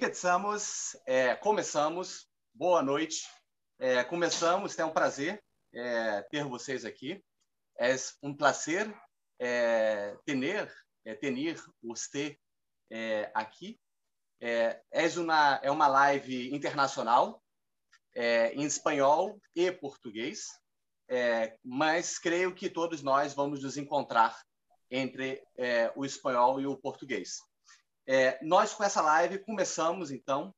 Empezamos, é, começamos. Boa noite. É, começamos, é um prazer é, ter vocês aqui. É um prazer é, ter, é, ter você é, aqui. É, uma, é uma live internacional, é, em espanhol e português, é, mas creio que todos nós vamos nos encontrar entre é, o espanhol e o português. É, nós, com essa live, começamos, então,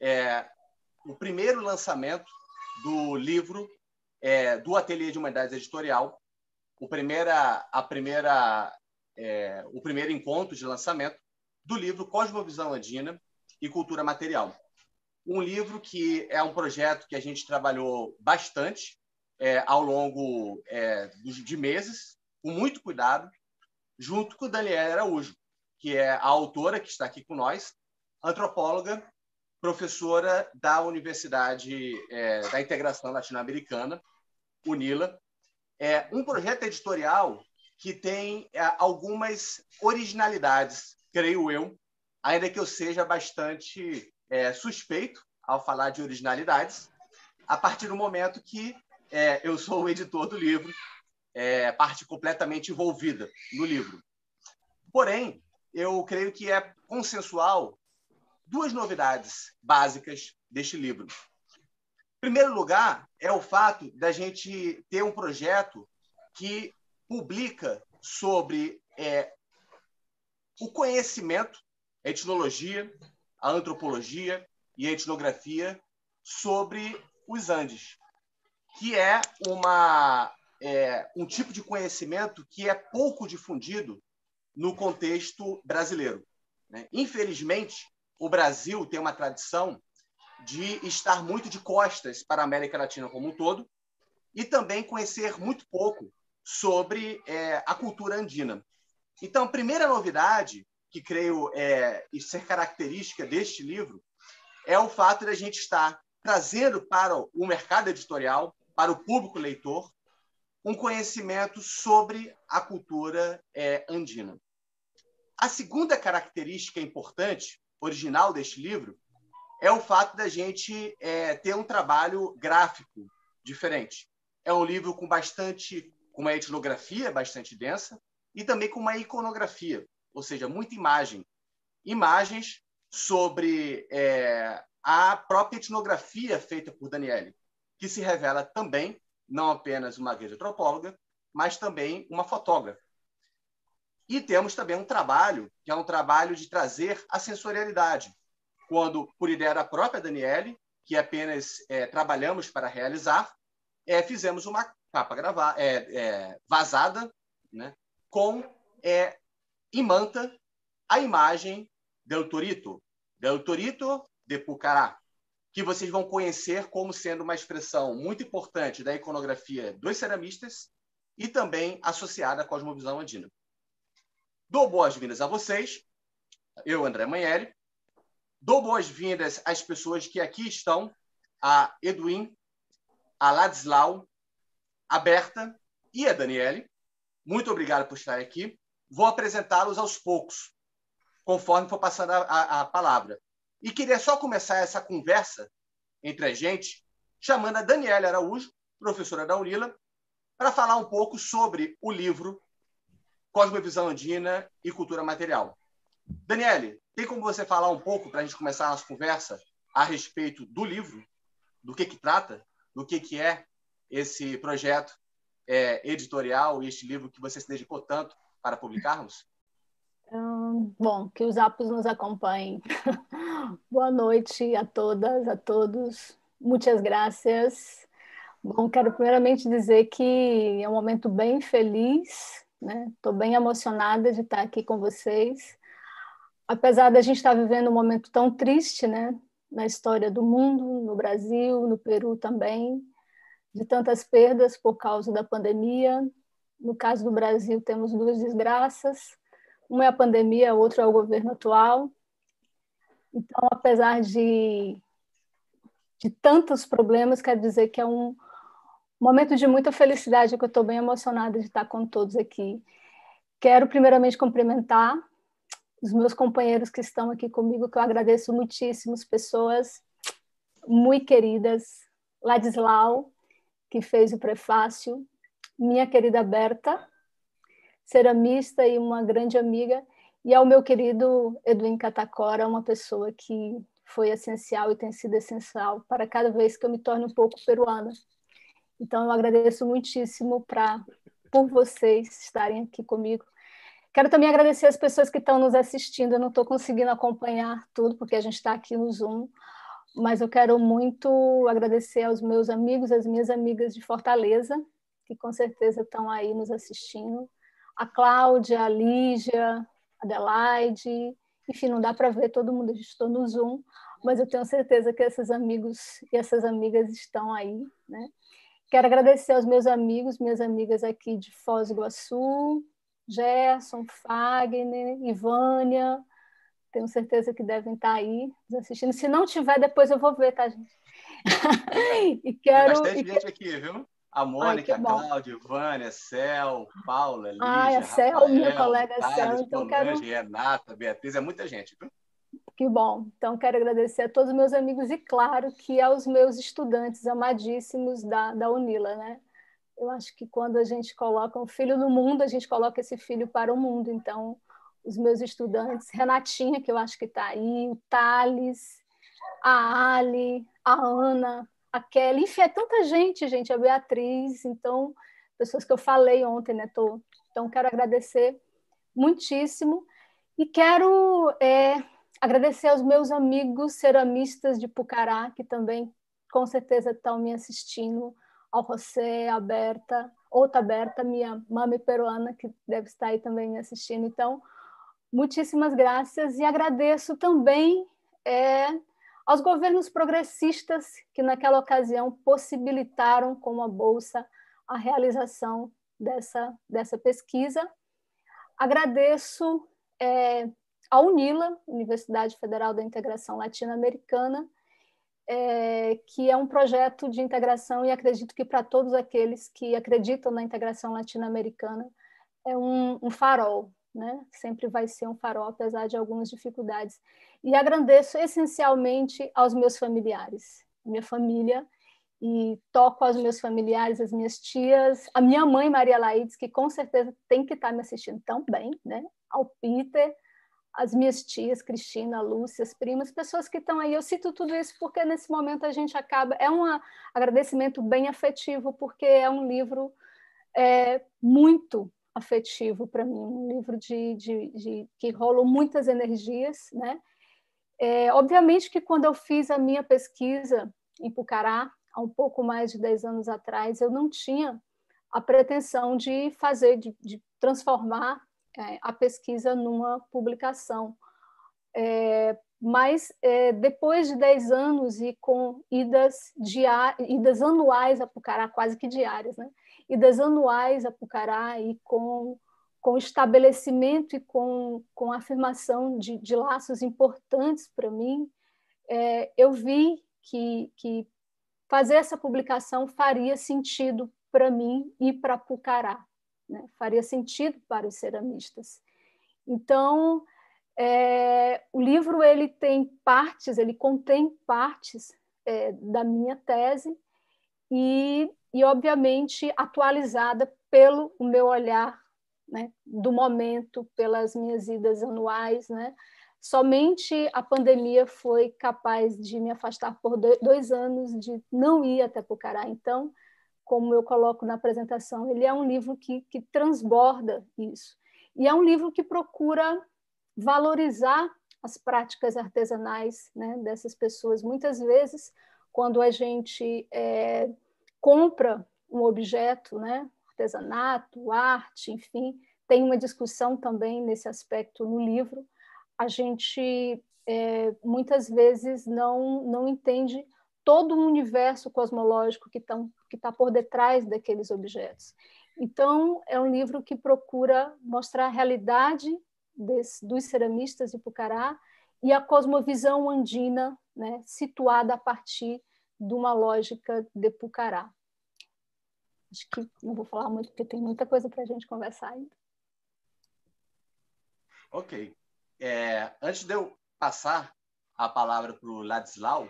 é, o primeiro lançamento do livro é, do Ateliê de Humanidades Editorial, o, primeira, a primeira, é, o primeiro encontro de lançamento do livro Cosmovisão Andina e Cultura Material. Um livro que é um projeto que a gente trabalhou bastante é, ao longo é, de meses, com muito cuidado, junto com o Daniel Araújo, que é a autora que está aqui com nós, antropóloga, professora da Universidade é, da Integração Latino-Americana, UNILA. É um projeto editorial que tem é, algumas originalidades, creio eu, ainda que eu seja bastante é, suspeito ao falar de originalidades, a partir do momento que é, eu sou o editor do livro, é, parte completamente envolvida no livro. Porém, eu creio que é consensual duas novidades básicas deste livro. Em primeiro lugar, é o fato da gente ter um projeto que publica sobre é, o conhecimento, a etnologia, a antropologia e a etnografia sobre os Andes, que é, uma, é um tipo de conhecimento que é pouco difundido no contexto brasileiro. Né? Infelizmente, o Brasil tem uma tradição de estar muito de costas para a América Latina como um todo e também conhecer muito pouco sobre é, a cultura andina. Então, a primeira novidade que creio é, ser característica deste livro é o fato de a gente estar trazendo para o mercado editorial, para o público leitor, um conhecimento sobre a cultura é, andina. A segunda característica importante, original deste livro, é o fato da gente é, ter um trabalho gráfico diferente. É um livro com bastante, com uma etnografia bastante densa e também com uma iconografia, ou seja, muita imagem, imagens sobre é, a própria etnografia feita por Daniele, que se revela também não apenas uma grande antropóloga, mas também uma fotógrafa. E temos também um trabalho, que é um trabalho de trazer a sensorialidade, quando, por ideia da própria Daniele, que apenas é, trabalhamos para realizar, é, fizemos uma capa gravar, é, é, vazada né, com é, imanta a imagem del Torito, del Torito de Pucará, que vocês vão conhecer como sendo uma expressão muito importante da iconografia dos ceramistas e também associada à cosmovisão andina. Dou boas-vindas a vocês, eu, André Manheri. Dou boas-vindas às pessoas que aqui estão, a Edwin, a Ladislau, a Berta e a Daniele. Muito obrigado por estar aqui. Vou apresentá-los aos poucos, conforme for passando a, a, a palavra. E queria só começar essa conversa entre a gente, chamando a Daniela Araújo, professora da UNILA, para falar um pouco sobre o livro Cosmovisão Andina e Cultura Material. Daniele, tem como você falar um pouco, para a gente começar a nossa conversa, a respeito do livro, do que, que trata, do que, que é esse projeto é, editorial e este livro que você se dedicou tanto para publicarmos? Hum, bom, que os apos nos acompanhem. Boa noite a todas, a todos. Muitas graças. Bom, quero primeiramente dizer que é um momento bem feliz Estou né? bem emocionada de estar aqui com vocês. Apesar da gente estar vivendo um momento tão triste né? na história do mundo, no Brasil, no Peru também, de tantas perdas por causa da pandemia. No caso do Brasil, temos duas desgraças. Uma é a pandemia, a outra é o governo atual. Então, apesar de, de tantos problemas, quer dizer que é um, momento de muita felicidade, que eu estou bem emocionada de estar com todos aqui. Quero primeiramente cumprimentar os meus companheiros que estão aqui comigo, que eu agradeço muitíssimo, pessoas muito queridas, Ladislau, que fez o prefácio, minha querida Berta, ceramista e uma grande amiga, e ao meu querido Edwin Catacora, uma pessoa que foi essencial e tem sido essencial para cada vez que eu me torne um pouco peruana. Então, eu agradeço muitíssimo pra, por vocês estarem aqui comigo. Quero também agradecer as pessoas que estão nos assistindo. Eu não estou conseguindo acompanhar tudo, porque a gente está aqui no Zoom, mas eu quero muito agradecer aos meus amigos, às minhas amigas de Fortaleza, que com certeza estão aí nos assistindo. A Cláudia, a Lígia, a Adelaide, enfim, não dá para ver todo mundo, estou no Zoom, mas eu tenho certeza que esses amigos e essas amigas estão aí, né? Quero agradecer aos meus amigos, minhas amigas aqui de Foz do Iguaçu, Gerson, Fagner, Ivânia, tenho certeza que devem estar aí nos assistindo. Se não tiver, depois eu vou ver, tá, gente? e quero. Tem bastante e gente aqui, viu? A Mônica, Ai, a Cláudia, Vânia, Cel, Paula, Lígia, Ai, a Cel, minha colega Cel. Então quero... Renata, Beatriz, é muita gente, viu? Que bom. Então, quero agradecer a todos os meus amigos e, claro, que aos meus estudantes amadíssimos da, da UNILA, né? Eu acho que quando a gente coloca um filho no mundo, a gente coloca esse filho para o mundo. Então, os meus estudantes, Renatinha, que eu acho que está aí, o Thales, a Ali, a Ana, a Kelly, enfim, é tanta gente, gente, a Beatriz, então, pessoas que eu falei ontem, né? Tô, então, quero agradecer muitíssimo e quero é, agradecer aos meus amigos ceramistas de Pucará, que também com certeza estão me assistindo, ao José, a Berta, outra Berta, minha mãe peruana, que deve estar aí também me assistindo. Então, muitíssimas graças e agradeço também é, aos governos progressistas que naquela ocasião possibilitaram com a bolsa a realização dessa, dessa pesquisa. Agradeço é, a UNILA, Universidade Federal da Integração Latino-Americana, é, que é um projeto de integração e acredito que para todos aqueles que acreditam na integração latino-americana é um, um farol, né? Sempre vai ser um farol, apesar de algumas dificuldades. E agradeço essencialmente aos meus familiares, minha família, e toco aos meus familiares, as minhas tias, a minha mãe, Maria Laides, que com certeza tem que estar me assistindo também, né? Ao Peter, as minhas tias, Cristina, Lúcia, as primas, pessoas que estão aí. Eu cito tudo isso porque nesse momento a gente acaba. É um agradecimento bem afetivo, porque é um livro é, muito afetivo para mim, um livro de, de, de, que rolou muitas energias, né? É, obviamente que quando eu fiz a minha pesquisa em Pucará, há um pouco mais de 10 anos atrás, eu não tinha a pretensão de fazer, de, de transformar a pesquisa numa publicação. É, mas é, depois de 10 anos e com idas, idas anuais a Pucará, quase que diárias, né? idas anuais a Pucará e com, com estabelecimento e com, com afirmação de, de laços importantes para mim, é, eu vi que, que fazer essa publicação faria sentido para mim e para Pucará, né? faria sentido para os ceramistas. Então, é, o livro ele tem partes, ele contém partes é, da minha tese e e, obviamente, atualizada pelo o meu olhar né, do momento, pelas minhas idas anuais. Né? Somente a pandemia foi capaz de me afastar por dois anos de não ir até Pucará. Então, como eu coloco na apresentação, ele é um livro que, que transborda isso. E é um livro que procura valorizar as práticas artesanais né, dessas pessoas. Muitas vezes, quando a gente é, compra um objeto, né? artesanato, arte, enfim, tem uma discussão também nesse aspecto no livro. A gente é, muitas vezes não, não entende todo o universo cosmológico que está que tá por detrás daqueles objetos. Então, é um livro que procura mostrar a realidade desse, dos ceramistas de Pucará e a cosmovisão andina, né, situada a partir de uma lógica de Pucará. Acho que não vou falar muito, porque tem muita coisa para a gente conversar ainda. Ok. é, antes de eu passar a palavra para o Ladislau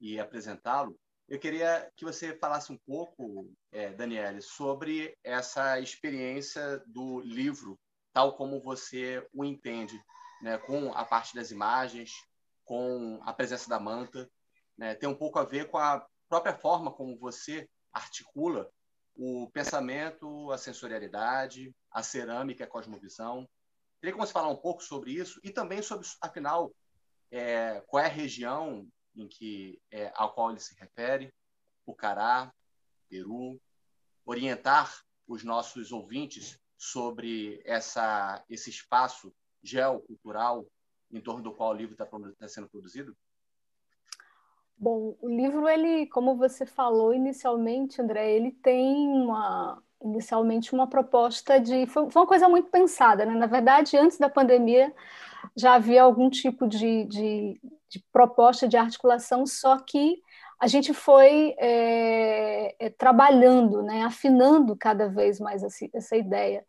e apresentá-lo, eu queria que você falasse um pouco, é, Daniele, sobre essa experiência do livro, tal como você o entende, né, com a parte das imagens, com a presença da manta, né, tem um pouco a ver com a própria forma como você articula o pensamento, a sensorialidade, a cerâmica, a cosmovisão. Queria que você falar um pouco sobre isso e também sobre, afinal, é, qual é a região em que é, ao qual ele se refere, Pucará, Peru, orientar os nossos ouvintes sobre essa, esse espaço geocultural em torno do qual o livro está tá sendo produzido? Bom, o livro, ele, como você falou inicialmente, André, ele tem uma inicialmente uma proposta de foi, uma coisa muito pensada, né? Na verdade, antes da pandemia já havia algum tipo de, de, de proposta de articulação, só que a gente foi é, é, trabalhando, né, afinando cada vez mais essa, essa, ideia.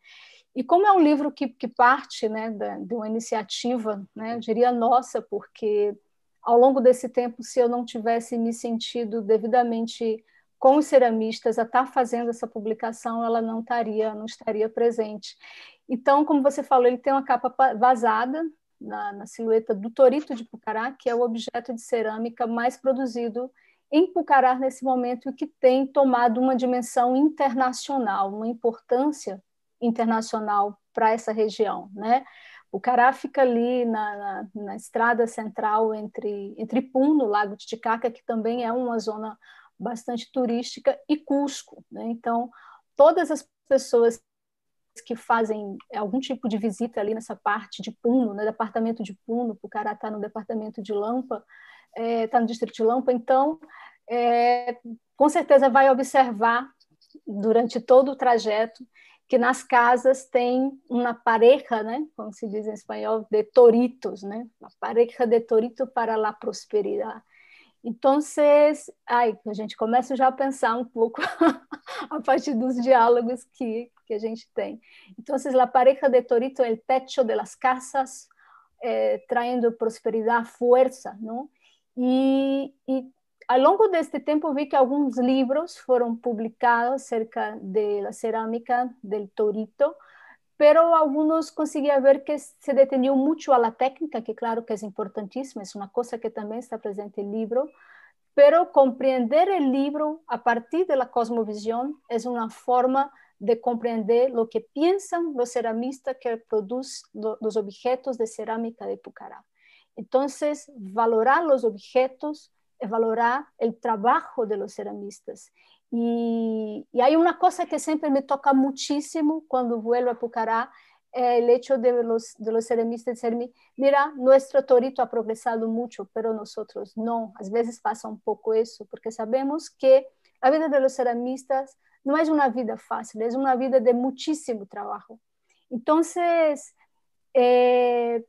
E como é um livro que, que parte né, da, de uma iniciativa, né, eu diria nossa, porque ao longo desse tempo, se eu não tivesse me sentido devidamente com os ceramistas a estar tá fazendo essa publicação, ela não estaria, não estaria presente. Então, como você falou, ele tem uma capa vazada na, na silhueta do Torito de Pucará, que é o objeto de cerâmica mais produzido em Pucará nesse momento e que tem tomado uma dimensão internacional, uma importância internacional para essa região, né? O Cará fica ali na, na, na, estrada central entre, entre Puno, Lago Titicaca, que também é uma zona bastante turística, e Cusco. Né? Então, todas as pessoas que fazem algum tipo de visita ali nessa parte de Puno, no né? departamento de Puno, o Cará está no departamento de Lampa, está é, tá no distrito de Lampa, então, é, com certeza vai observar durante todo o trajeto que nas casas tem uma pareja, né, como se diz em espanhol, de toritos, né, uma pareja de torito para a prosperidade. Então, a gente começa já a pensar um pouco a partir dos diálogos que, que a gente tem. Então, a pareja de torito é o techo de las casas, eh, trayendo prosperidade, força, não? E, e ao longo deste tempo vi que alguns livros foram publicados acerca da cerâmica del Torito, pero algunos conseguia ver que se deteniam muito a la técnica, que claro que é importantíssima, é uma coisa que também está presente no livro, pero compreender o livro a partir da cosmovisión é uma forma de compreender o que pensam os ceramistas que produzem os objetos de cerâmica de Pucará. Então, valorar os objetos valorar o trabalho de los ceramistas. E, e aí uma coisa que sempre me toca muitíssimo quando vuelvo a Pucará é o hecho de los, de los ceramistas dizer-me, mira, nosso torito ha progresado muito, pero nosotros não. Às vezes passa um pouco isso, porque sabemos que a vida de los ceramistas não é uma vida fácil, é uma vida de muitíssimo trabalho. Então, eh,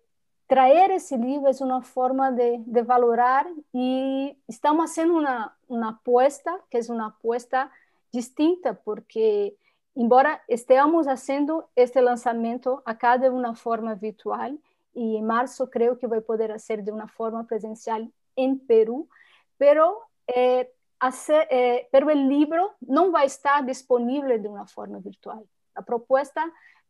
esse livro é uma forma de, de valorar e estamos fazendo uma, uma aposta, que é uma aposta distinta, porque embora estejamos fazendo este lançamento acá de uma forma virtual, e em março creio que vai poder ser de uma forma presencial em Peru, pero, eh, hacer, eh, pero o livro não vai estar disponível de uma forma virtual. A proposta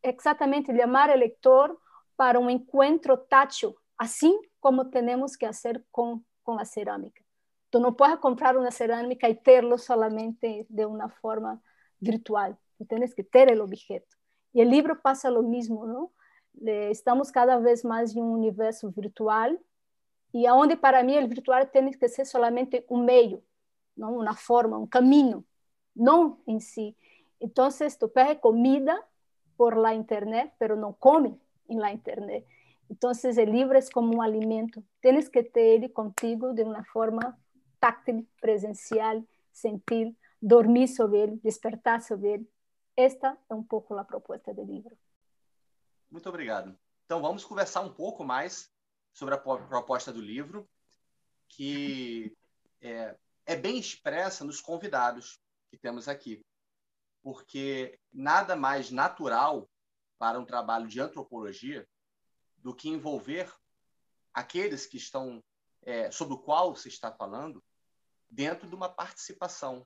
é exatamente chamar o leitor para um encontro tátil, assim como temos que fazer com, com a cerâmica. Tu não pode comprar uma cerâmica e terlo solamente de uma forma virtual. Tu tens que ter o objeto. E o livro passa o mesmo, não? Estamos cada vez mais em um universo virtual e aonde para mim o virtual tem que ser solamente um meio, não uma forma, um caminho, não em si. Então, tu pede comida por la internet, pero não come em internet. Então, o livro é como um alimento. Tens que ter ele contigo de uma forma táctil, presencial, sentir, dormir sobre ele, despertar sobre ele. Esta é um pouco a proposta do livro. Muito obrigado. Então, vamos conversar um pouco mais sobre a proposta do livro, que é, é bem expressa nos convidados que temos aqui. Porque nada mais natural para um trabalho de antropologia do que envolver aqueles que estão é, sobre o qual se está falando dentro de uma participação,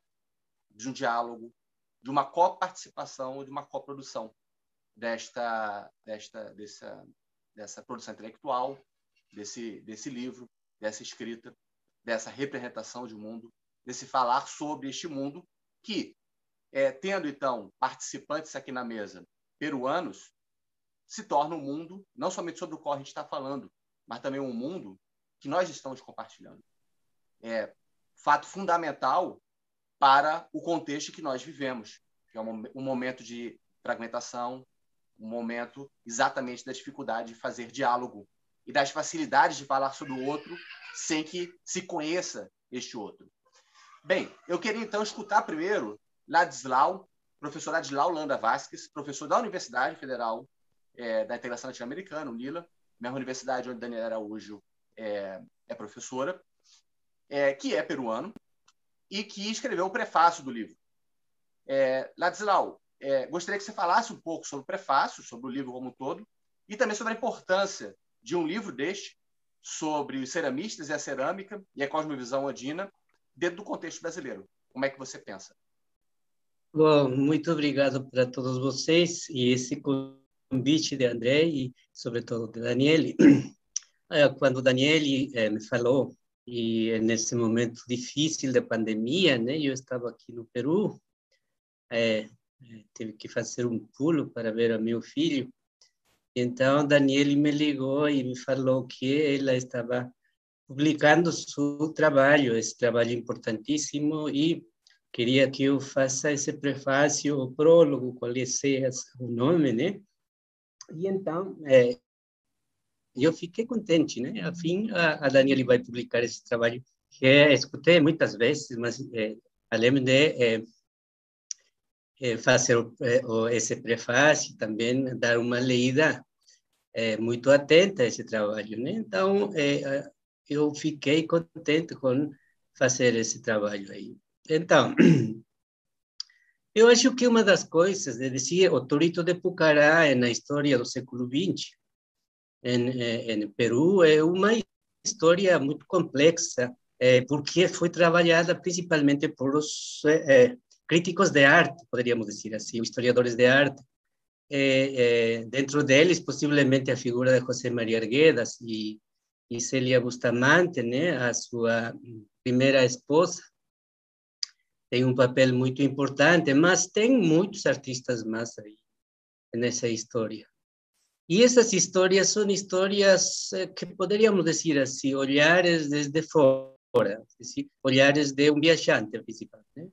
de um diálogo, de uma coparticipação ou de uma coprodução desta, desta, dessa, dessa produção intelectual, desse, desse livro, dessa escrita, dessa representação de mundo, desse falar sobre este mundo que, é, tendo então participantes aqui na mesa peruanos, se torna um mundo não somente sobre o qual a gente está falando, mas também um mundo que nós estamos compartilhando. É fato fundamental para o contexto que nós vivemos, que é um momento de fragmentação, um momento exatamente da dificuldade de fazer diálogo e das facilidades de falar sobre o outro sem que se conheça este outro. Bem, eu queria então escutar primeiro Ladislau, professor Ladislau Landa Vasques, professor da Universidade Federal é, da Integração Latino-Americana, UNILA, mesma universidade onde Daniela Araújo é, é professora, é, que é peruano e que escreveu o prefácio do livro. É, Ladislau, é, gostaria que você falasse um pouco sobre o prefácio, sobre o livro como um todo, e também sobre a importância de um livro deste sobre os ceramistas e a cerâmica e a cosmovisão andina dentro do contexto brasileiro. Como é que você pensa? Bom, muito obrigado para todos vocês e esse convite de André e, sobretudo, de Daniele. Quando Daniele eh, me falou, e nesse momento difícil da pandemia, né, eu estava aqui no Peru, é, tive que fazer um pulo para ver o meu filho. Então, Daniele me ligou e me falou que ela estava publicando seu trabalho, esse trabalho importantíssimo, e queria que eu faça esse prefácio, o prólogo, qual seja o nome, né? E então, é, eu fiquei contente, né? Afim, a, a Daniele vai publicar esse trabalho que escutei muitas vezes, mas é, além de é, é, fazer o, esse prefácio, também dar uma lida é, muito atenta a esse trabalho, né? Então, é, eu fiquei contente com fazer esse trabalho aí. Então, eu acho que uma das coisas, é dizer, o Torito de Pucará na história do século XX, em, em Peru, é uma história muito complexa, é, porque foi trabalhada principalmente por os é, críticos de arte, poderíamos dizer assim, historiadores de arte. É, dentro deles, possivelmente, a figura de José María Arguedas e, e Célia Bustamante, né, a sua primeira esposa, tem um papel muito importante, mas tem muitos artistas mais aí nessa história. E essas histórias são histórias eh, que poderíamos dizer assim, olhares desde fora, assim, olhares de um viajante principalmente, né?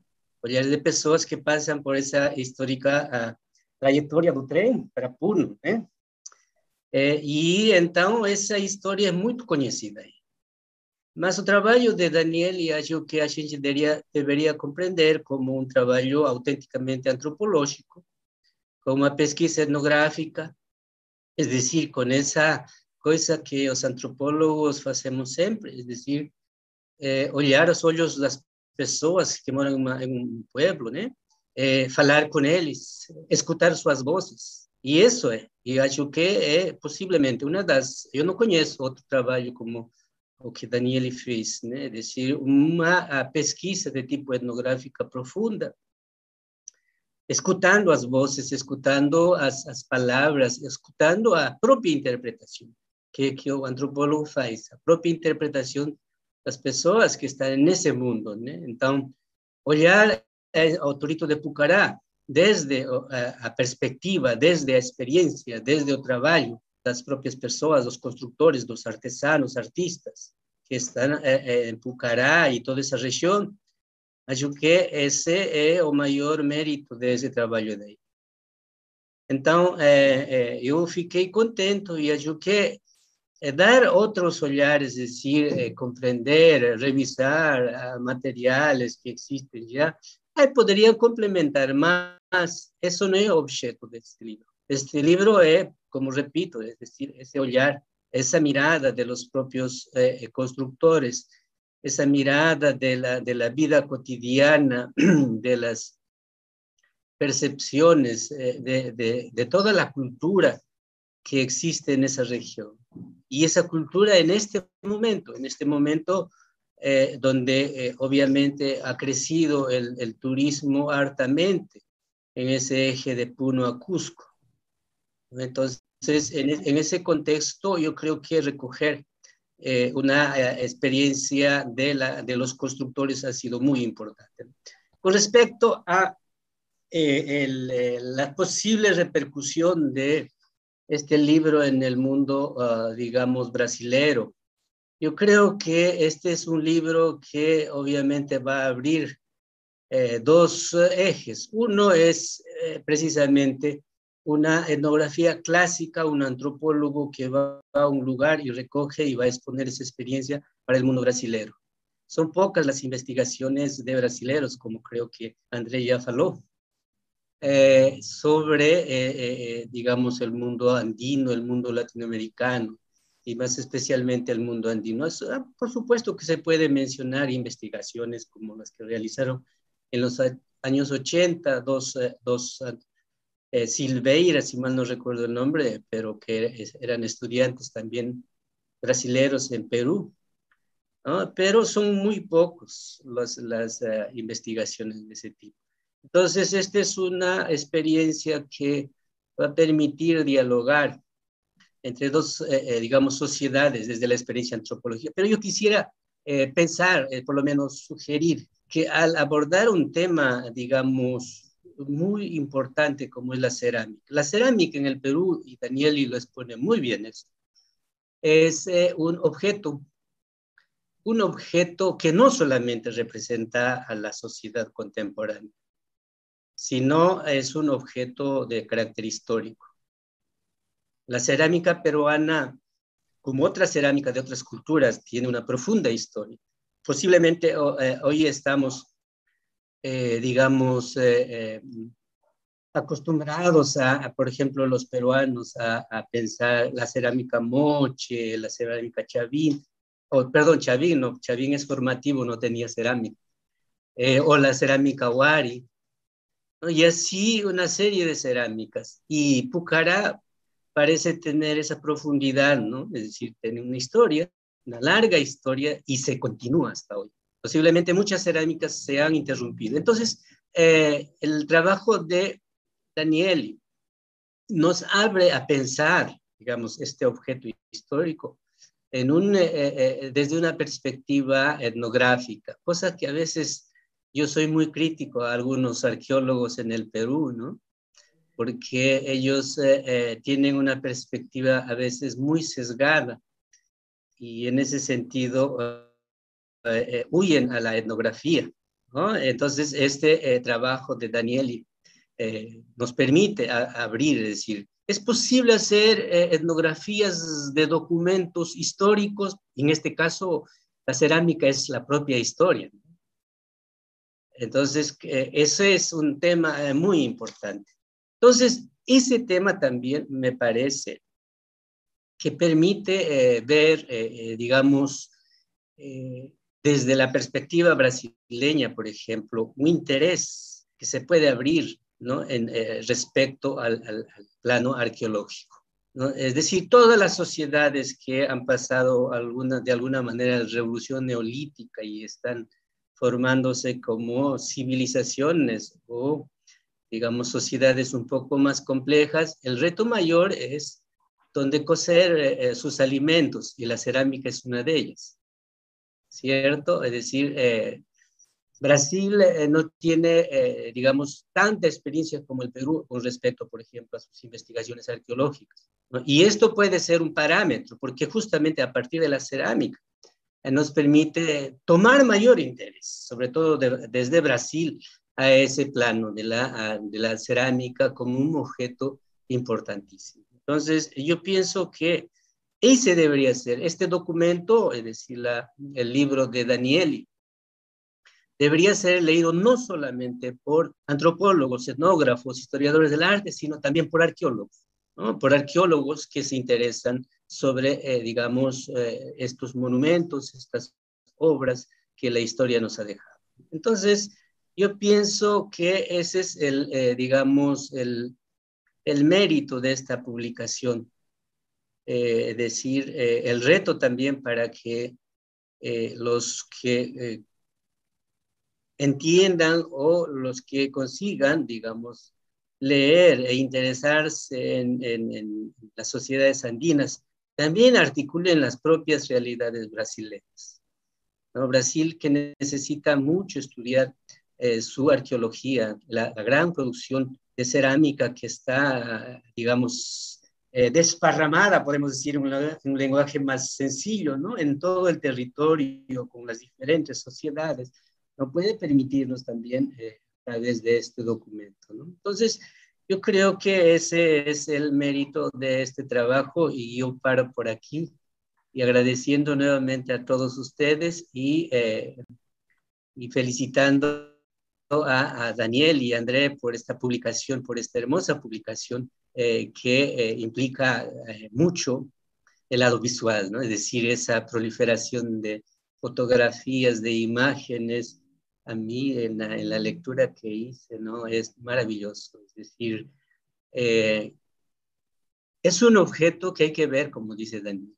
olhares de pessoas que passam por essa histórica uh, trajetória do trem para Puno, né? É, e então essa história é muito conhecida. Mas o trabalho de Daniel, acho que a gente deveria, deveria compreender como um trabalho autenticamente antropológico, como uma pesquisa etnográfica, es decir, con esa cosa que los antropólogos hacemos siempre, es decir, eh, olhar os olhos das pessoas que moram em um pueblo, né? Eh, falar com eles, escutar suas vozes. E isso é, e acho que é possivelmente uma das. Eu não conheço outro trabalho como o que Daniele fez, né? É decir, uma pesquisa de tipo etnográfica profunda escutando as vozes, escutando as, as palavras, escutando a própria interpretação que, que o antropólogo faz, a própria interpretação das pessoas que estão nesse mundo. Né? Então, olhar o Torito de Pucará desde a, perspectiva, desde a experiência, desde o trabalho das próprias pessoas, dos construtores, dos artesanos, artistas que estão é, em Pucará e toda essa região, Acho que esse é o maior mérito desse trabalho daí. Então, é, é, eu fiquei contente e acho que é dar outros olhares, decir, é, compreender, revisar materiais que existem já, aí poderiam complementar, mas isso não é o objeto deste livro. Este livro é, como repito, é decir, esse olhar, essa mirada de los próprios eh, constructores, esa mirada de la, de la vida cotidiana, de las percepciones, eh, de, de, de, toda la cultura que existe en esa región. Y esa cultura en este momento, en este momento eh, donde eh, obviamente ha crecido el, el, turismo hartamente en ese eje de Puno a Cusco. Entonces, en, en ese contexto, yo creo que recoger eh, una eh, experiencia de, la, de los constructores ha sido muy importante. Con respecto a eh, el, la posible repercusión de este libro en el mundo, uh, digamos, brasilero, yo creo que este es un libro que obviamente va a abrir eh, dos ejes. Uno es eh, precisamente una etnografía clásica, un antropólogo que va a un lugar y recoge y va a exponer esa experiencia para el mundo brasilero. Son pocas las investigaciones de brasileros, como creo que André ya faló, eh, sobre, eh, eh, digamos, el mundo andino, el mundo latinoamericano y más especialmente el mundo andino. Ah, por supuesto que se puede mencionar investigaciones como las que realizaron en los años 80, dos, eh, dos eh, Silveira, si mal no recuerdo el nombre, pero que eran estudiantes también brasileños en Perú. ¿no? Pero son muy pocos los, las uh, investigaciones de ese tipo. Entonces, esta es una experiencia que va a permitir dialogar entre dos, eh, eh, digamos, sociedades desde la experiencia antropológica. Pero yo quisiera eh, pensar, por lo menos sugerir, que al abordar un tema, digamos, muy importante como es la cerámica. La cerámica en el Perú, y Danieli lo expone muy bien esto, es un objeto, un objeto que no solamente representa a la sociedad contemporánea, sino es un objeto de carácter histórico. La cerámica peruana, como otra cerámica de otras culturas, tiene una profunda historia. Posiblemente eh, hoy estamos eh, digamos, eh, eh, acostumbrados a, por ejemplo, los peruanos a, a, pensar la cerámica moche, la cerámica chavín, o perdón, chavín, no, chavín es formativo, no tenía cerámica, eh, o la cerámica wari, ¿no? y así una serie de cerámicas. Y Pucará parece tener esa profundidad, ¿no? Es decir, tiene una historia, una larga historia, y se continúa hasta hoy posiblemente muchas cerámicas se han interrumpido. Entonces, eh, el trabajo de Danieli nos abre a pensar, digamos, este objeto histórico en un, eh, eh, desde una perspectiva etnográfica, cosa que a veces yo soy muy crítico a algunos arqueólogos en el Perú, ¿no? Porque ellos eh, tienen una perspectiva a veces muy sesgada y en ese sentido eh, eh, huyen a la etnografía. ¿no? Entonces, este eh, trabajo de Danieli eh, nos permite a, abrir, es decir, es posible hacer eh, etnografías de documentos históricos, en este caso, la cerámica es la propia historia. Entonces, ese es un tema muy importante. Entonces, ese tema también me parece que permite ver, digamos, desde la perspectiva brasileña, por ejemplo, un interés que se puede abrir ¿no? en, eh, respecto al, al, al, plano arqueológico. ¿no? Es decir, todas las sociedades que han pasado alguna, de alguna manera la revolución neolítica y están formándose como civilizaciones o, digamos, sociedades un poco más complejas, el reto mayor es donde cocer eh, sus alimentos y la cerámica es una de ellas. ¿cierto? Es decir, eh, Brasil eh, no tiene, eh, digamos, tanta experiencia como el Perú con respecto, por ejemplo, a sus investigaciones arqueológicas. ¿no? Y esto puede ser un parámetro, porque justamente a partir de la cerámica eh, nos permite tomar mayor interés, sobre todo de, desde Brasil, a ese plano de la, a, de la cerámica como un objeto importantísimo. Entonces, yo pienso que ese debería ser, este documento, es decir, la, el libro de Danieli, debería ser leído no solamente por antropólogos, etnógrafos, historiadores del arte, sino también por arqueólogos, ¿no? por arqueólogos que se interesan sobre, eh, digamos, eh, estos monumentos, estas obras que la historia nos ha dejado. Entonces, yo pienso que ese es el, eh, digamos, el, el mérito de esta publicación eh, decir, eh, el reto también para que los que entiendan o los que consigan, digamos, leer e interesarse en, las sociedades andinas, también articulen las propias realidades brasileñas. ¿no? Brasil que necesita mucho estudiar su arqueología, la, la, gran producción de cerámica que está, digamos, eh, desparramada, podemos decir, en un, lenguaje más sencillo, ¿no? En todo el territorio, con las diferentes sociedades, no puede permitirnos también eh, a través de este documento, ¿no? Entonces, yo creo que ese es el mérito de este trabajo y yo paro por aquí y agradeciendo nuevamente a todos ustedes y, eh, y felicitando a, Daniel y André por esta publicación, por esta hermosa publicación eh, que eh, implica eh, mucho el lado visual, ¿no? es decir, esa proliferación de fotografías, de imágenes, a mí en la, lectura que hice, ¿no? Es maravilloso, es decir, es un objeto que hay que ver, como dice Daniel,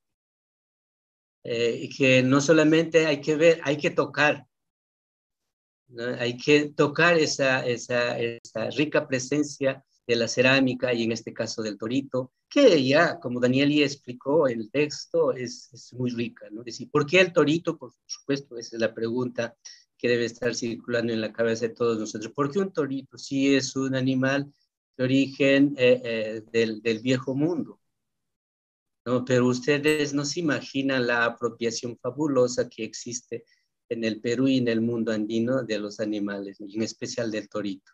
y que no solamente hay que ver, hay que tocar, hay que tocar esa, esa, esa, rica presencia de la cerámica y en este caso del torito, que ya, como Daniel ya explicó el texto, es, es muy rica. ¿no? ¿por qué el torito? Por supuesto, esa es la pregunta que debe estar circulando en la cabeza de todos nosotros. ¿Por qué un torito? Si es un animal de origen eh, eh, del, del, viejo mundo. ¿no? Pero ustedes no se imaginan la apropiación fabulosa que existe en el Perú y en el mundo andino de los animales, en especial del torito.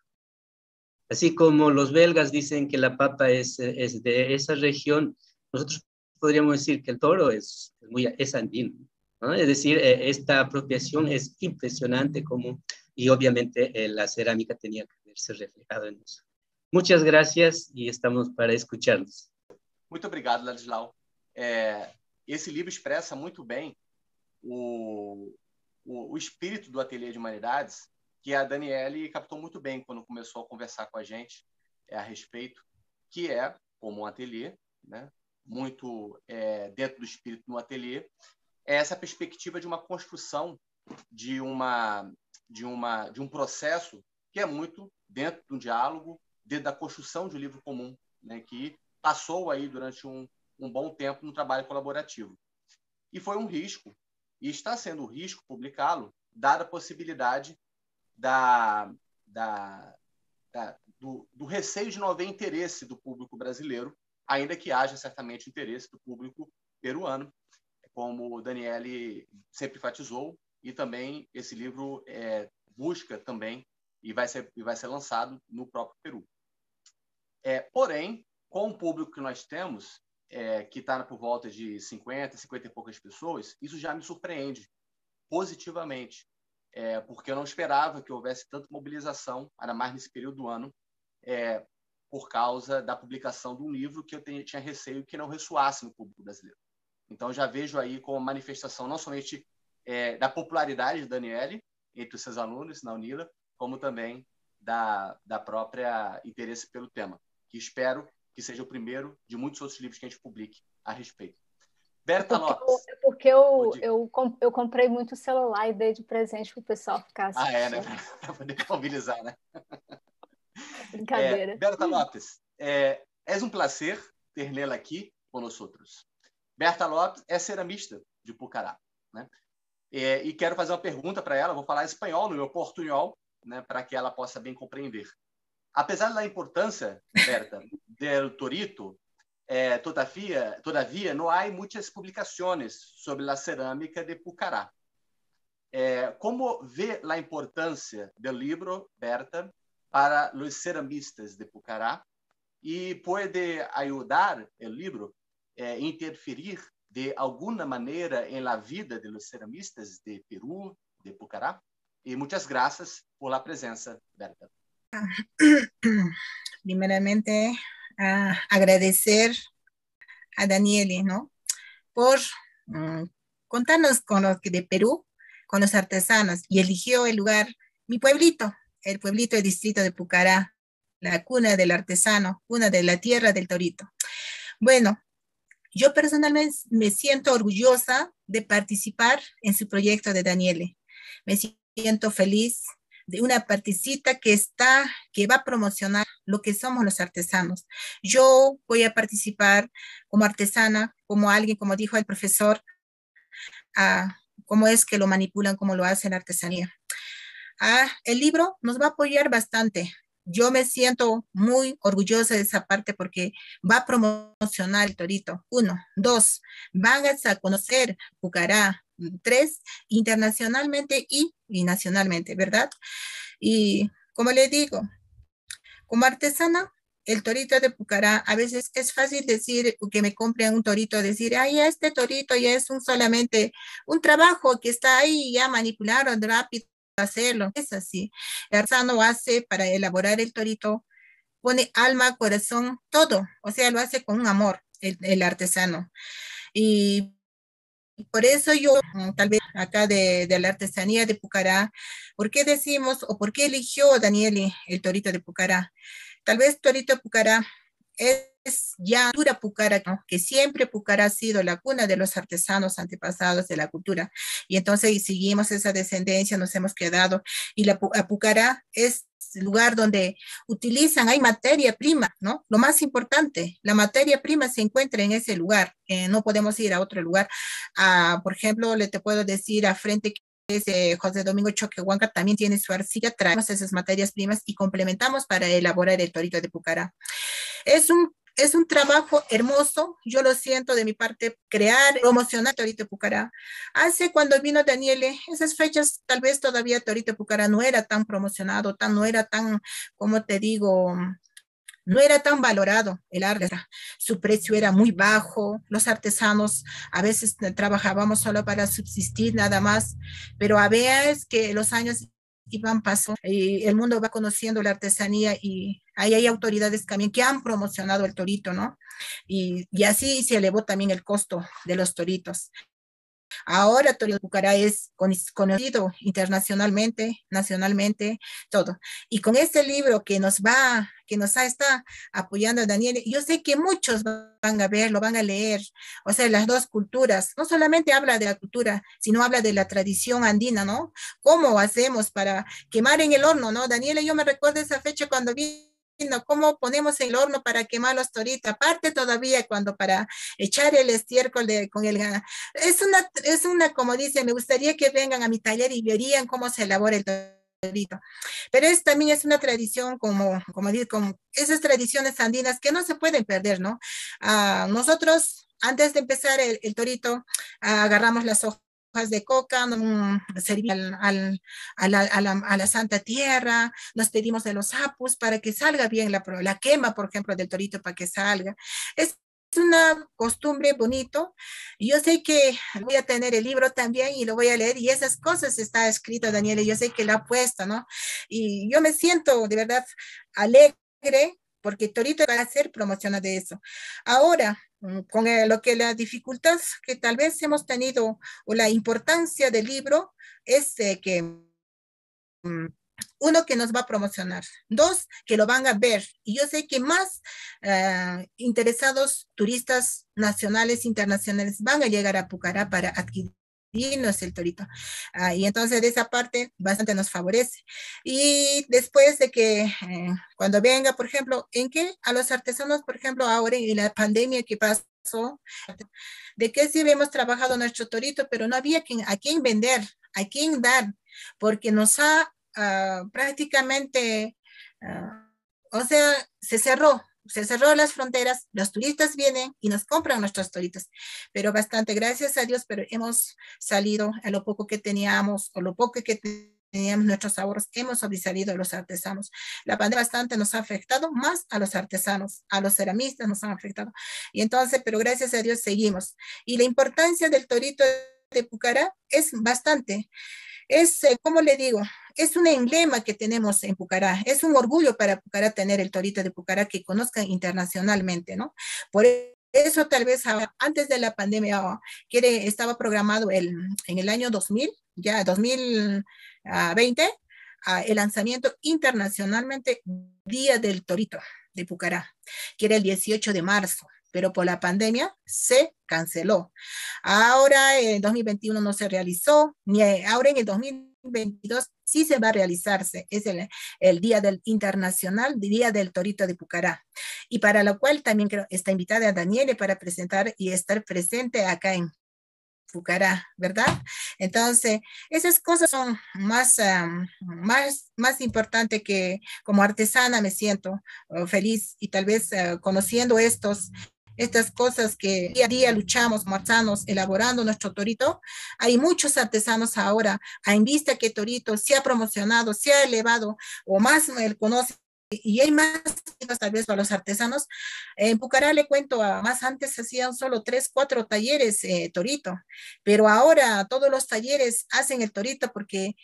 Así como los belgas dicen que la papa es, es de esa región, nosotros podríamos decir que el toro es, muy, es andino. ¿no? Es decir, eh, esta apropiación es impresionante como, y obviamente eh, la cerámica tenía que verse reflejado en eso. Muchas gracias y estamos para escucharlos. Muito obrigado, Ladislau. É, esse livro expressa muito bem o, o, o espírito do Ateliê de Humanidades, que a Daniele captou muito bem quando começou a conversar com a gente é, a respeito, que é, como um ateliê, né, muito é, dentro do espírito no ateliê, é essa perspectiva de uma construção de uma de uma de um processo que é muito dentro de um diálogo, dentro da construção de um livro comum, né, que passou aí durante um, um bom tempo no trabalho colaborativo. E foi um risco e está sendo um risco publicá-lo, dada a possibilidade da, da, da do, do, receio de não haver interesse do público brasileiro, ainda que haja certamente interesse do público peruano, como o Daniele sempre enfatizou, e também esse livro é, busca também e vai ser e vai ser lançado no próprio Peru. É, porém, com o público que nós temos, é, que está por volta de 50, 50 e poucas pessoas, isso já me surpreende positivamente, é, porque eu não esperava que houvesse tanta mobilização, ainda mais nesse período do ano, é, por causa da publicação de um livro que eu tinha receio que não ressoasse no público brasileiro. Então, já vejo aí como manifestação não somente é, da popularidade de Daniele entre os seus alunos na Unila, como também da, da própria interesse pelo tema, que espero que seja o primeiro de muitos outros livros que a gente publique a respeito. Berta porque Lopes. Eu, porque eu, eu, eu comprei muito celular e dei de presente para o pessoal ficar assistindo. Ah, é, né? Para poder mobilizar, né? Brincadeira. É, Berta Lopes, é, é um prazer ter nela aqui conosco. Berta Lopes é ceramista de Pucará. Né? É, e quero fazer uma pergunta para ela, vou falar espanhol no meu portunhol, né, para que ela possa bem compreender. Apesar da importância, Berta, do Torito, eh, todavia, todavia, não há muitas publicações sobre a cerâmica de Pucará. Eh, como vê a importância do livro, Berta, para os ceramistas de Pucará? E pode ajudar o livro a eh, interferir de alguma maneira em la vida de los ceramistas de Peru, de Pucará? E muitas graças por la presença, Berta. primeramente agradecer a Daniele, ¿no? Por mm, contarnos con los de Perú, con los artesanos, y eligió el lugar, mi pueblito, el pueblito del distrito de Pucará, la cuna del artesano, cuna de la tierra del torito. Bueno, yo personalmente me siento orgullosa de participar en su proyecto de Daniele. Me siento feliz de una particita que está, que va a promocionar lo que somos los artesanos. Yo voy a participar como artesana, como alguien, como dijo el profesor, a cómo es que lo manipulan, cómo lo hacen la artesanía. Ah, el libro nos va a apoyar bastante. Yo me siento muy orgullosa de esa parte porque va a promocionar el torito. Uno, dos, van a conocer Pucará. Tres, internacionalmente y, y nacionalmente, ¿verdad? Y como le digo, como artesana, el torito de Pucará, a veces es fácil decir que me compren un torito, decir, ay, este torito ya es un solamente un trabajo que está ahí, ya manipularon rápido hacerlo. Es así. El artesano hace para elaborar el torito, pone alma, corazón, todo. O sea, lo hace con un amor, el, artesano. Y por eso yo, mm, tal vez acá de, de, la artesanía de Pucará, ¿por qué decimos o por qué eligió Danieli el torito de Pucará? Tal vez Torito Pucará es ya cultura Pucara, que siempre Pucará ha sido la cuna de los artesanos antepasados de la cultura. Y entonces seguimos esa descendencia, nos hemos quedado. Y la Pucará es lugar donde utilizan, hay materia prima, ¿no? Lo más importante, la materia prima se encuentra en ese lugar, no podemos ir a otro lugar. Ah, por ejemplo, le te puedo decir a frente eh, José Domingo Choquehuanca también tiene su arcilla, traemos esas materias primas y complementamos para elaborar el torito de Pucará. Es un es un trabajo hermoso, yo lo siento de mi parte, crear, promocionar Torito Pucará. Hace cuando vino Daniele, esas fechas tal vez todavía Torito Pucará no era tan promocionado, tan, no era tan, como te digo, no era tan valorado el arte, su precio era muy bajo, los artesanos a veces trabajábamos solo para subsistir nada más, pero a veces que los años iban pasando y el mundo va conociendo la artesanía y ahí hay autoridades también que han promocionado el torito, ¿no? Y, y así se elevó también el costo de los toritos. Ahora Torito Pucará es conocido internacionalmente, nacionalmente, todo. Y con este libro que nos va, que nos está apoyando Daniel, yo sé que muchos van a verlo, van a leer, o sea, las dos culturas, no solamente habla de la cultura, sino habla de la tradición andina, ¿no? ¿Cómo hacemos para quemar en el horno, ¿no? Daniela, yo me recuerdo esa fecha cuando vi cómo ponemos el horno para quemar los toritos, aparte todavía cuando para echar el estiércol de, con el es una, es una, como dice, me gustaría que vengan a mi taller y verían cómo se elabora el torito. Pero es, también es una tradición como, como, como esas tradiciones andinas que no se pueden perder, ¿no? Ah, nosotros, antes de empezar el, el torito, agarramos las hojas de coca, servir al, a, la, a, la, a, la, Santa Tierra, nos pedimos de los apus para que salga bien la, la quema, por ejemplo, del torito para que salga. Es una costumbre bonito. Yo sé que voy a tener el libro también y lo voy a leer y esas cosas está escrito, Daniel, y yo sé que lo ha puesto, ¿no? Y yo me siento de verdad alegre porque Torito va a hacer promoción de eso. Ahora, mm, con lo que la dificultad que tal vez hemos tenido o la importancia del libro es que mm, uno que nos va a promocionar, dos que lo van a ver y yo sé que más uh, interesados turistas nacionales, internacionales van a llegar a Pucará para adquirir es el torito. Ah, y entonces de esa parte bastante nos favorece. Y después de que eh, cuando venga, por ejemplo, ¿en qué? A los artesanos, por ejemplo, ahora en la pandemia que pasó, de que sí hemos trabajado nuestro torito, pero no había quien, a quién vender, a quién dar, porque nos ha uh, prácticamente, uh, o sea, se cerró, se cerró las fronteras, los turistas vienen y nos compran nuestros toritos, pero bastante, gracias a Dios, pero hemos salido a lo poco que teníamos o lo poco que teníamos nuestros ahorros, hemos sobresalido a los artesanos. La pandemia bastante nos ha afectado más a los artesanos, a los ceramistas nos han afectado. Y entonces, pero gracias a Dios seguimos. Y la importancia del torito de Pucará es bastante es, eh, como le digo, es un emblema que tenemos en Pucará, es un orgullo para Pucará tener el torito de Pucará que conozcan internacionalmente, ¿no? Por eso tal vez antes de la pandemia quiere, estaba programado el, en el año 2000, ya 2020, ah, el lanzamiento internacionalmente Día del Torito de Pucará, que era el 18 de marzo. pero por la pandemia se canceló. Ahora en 2021 no se realizó, ni ahora en el 2022 sí se va a realizarse. Es el, el Día del Internacional, Día del Torito de Pucará. Y para lo cual también creo, está invitada a Daniele para presentar y estar presente acá en Pucará, ¿verdad? Entonces, esas cosas son más, más, más importantes que como artesana me siento oh, feliz y tal vez eh, conociendo estos estas cosas que día a día luchamos como artesanos elaborando nuestro torito. Hay muchos artesanos ahora, en vista que torito se ha promocionado, se ha elevado o más el conoce y hay más tal vez para los artesanos. En Pucará le cuento, a, más antes hacían solo tres, cuatro talleres eh, torito, pero ahora todos los talleres hacen el torito porque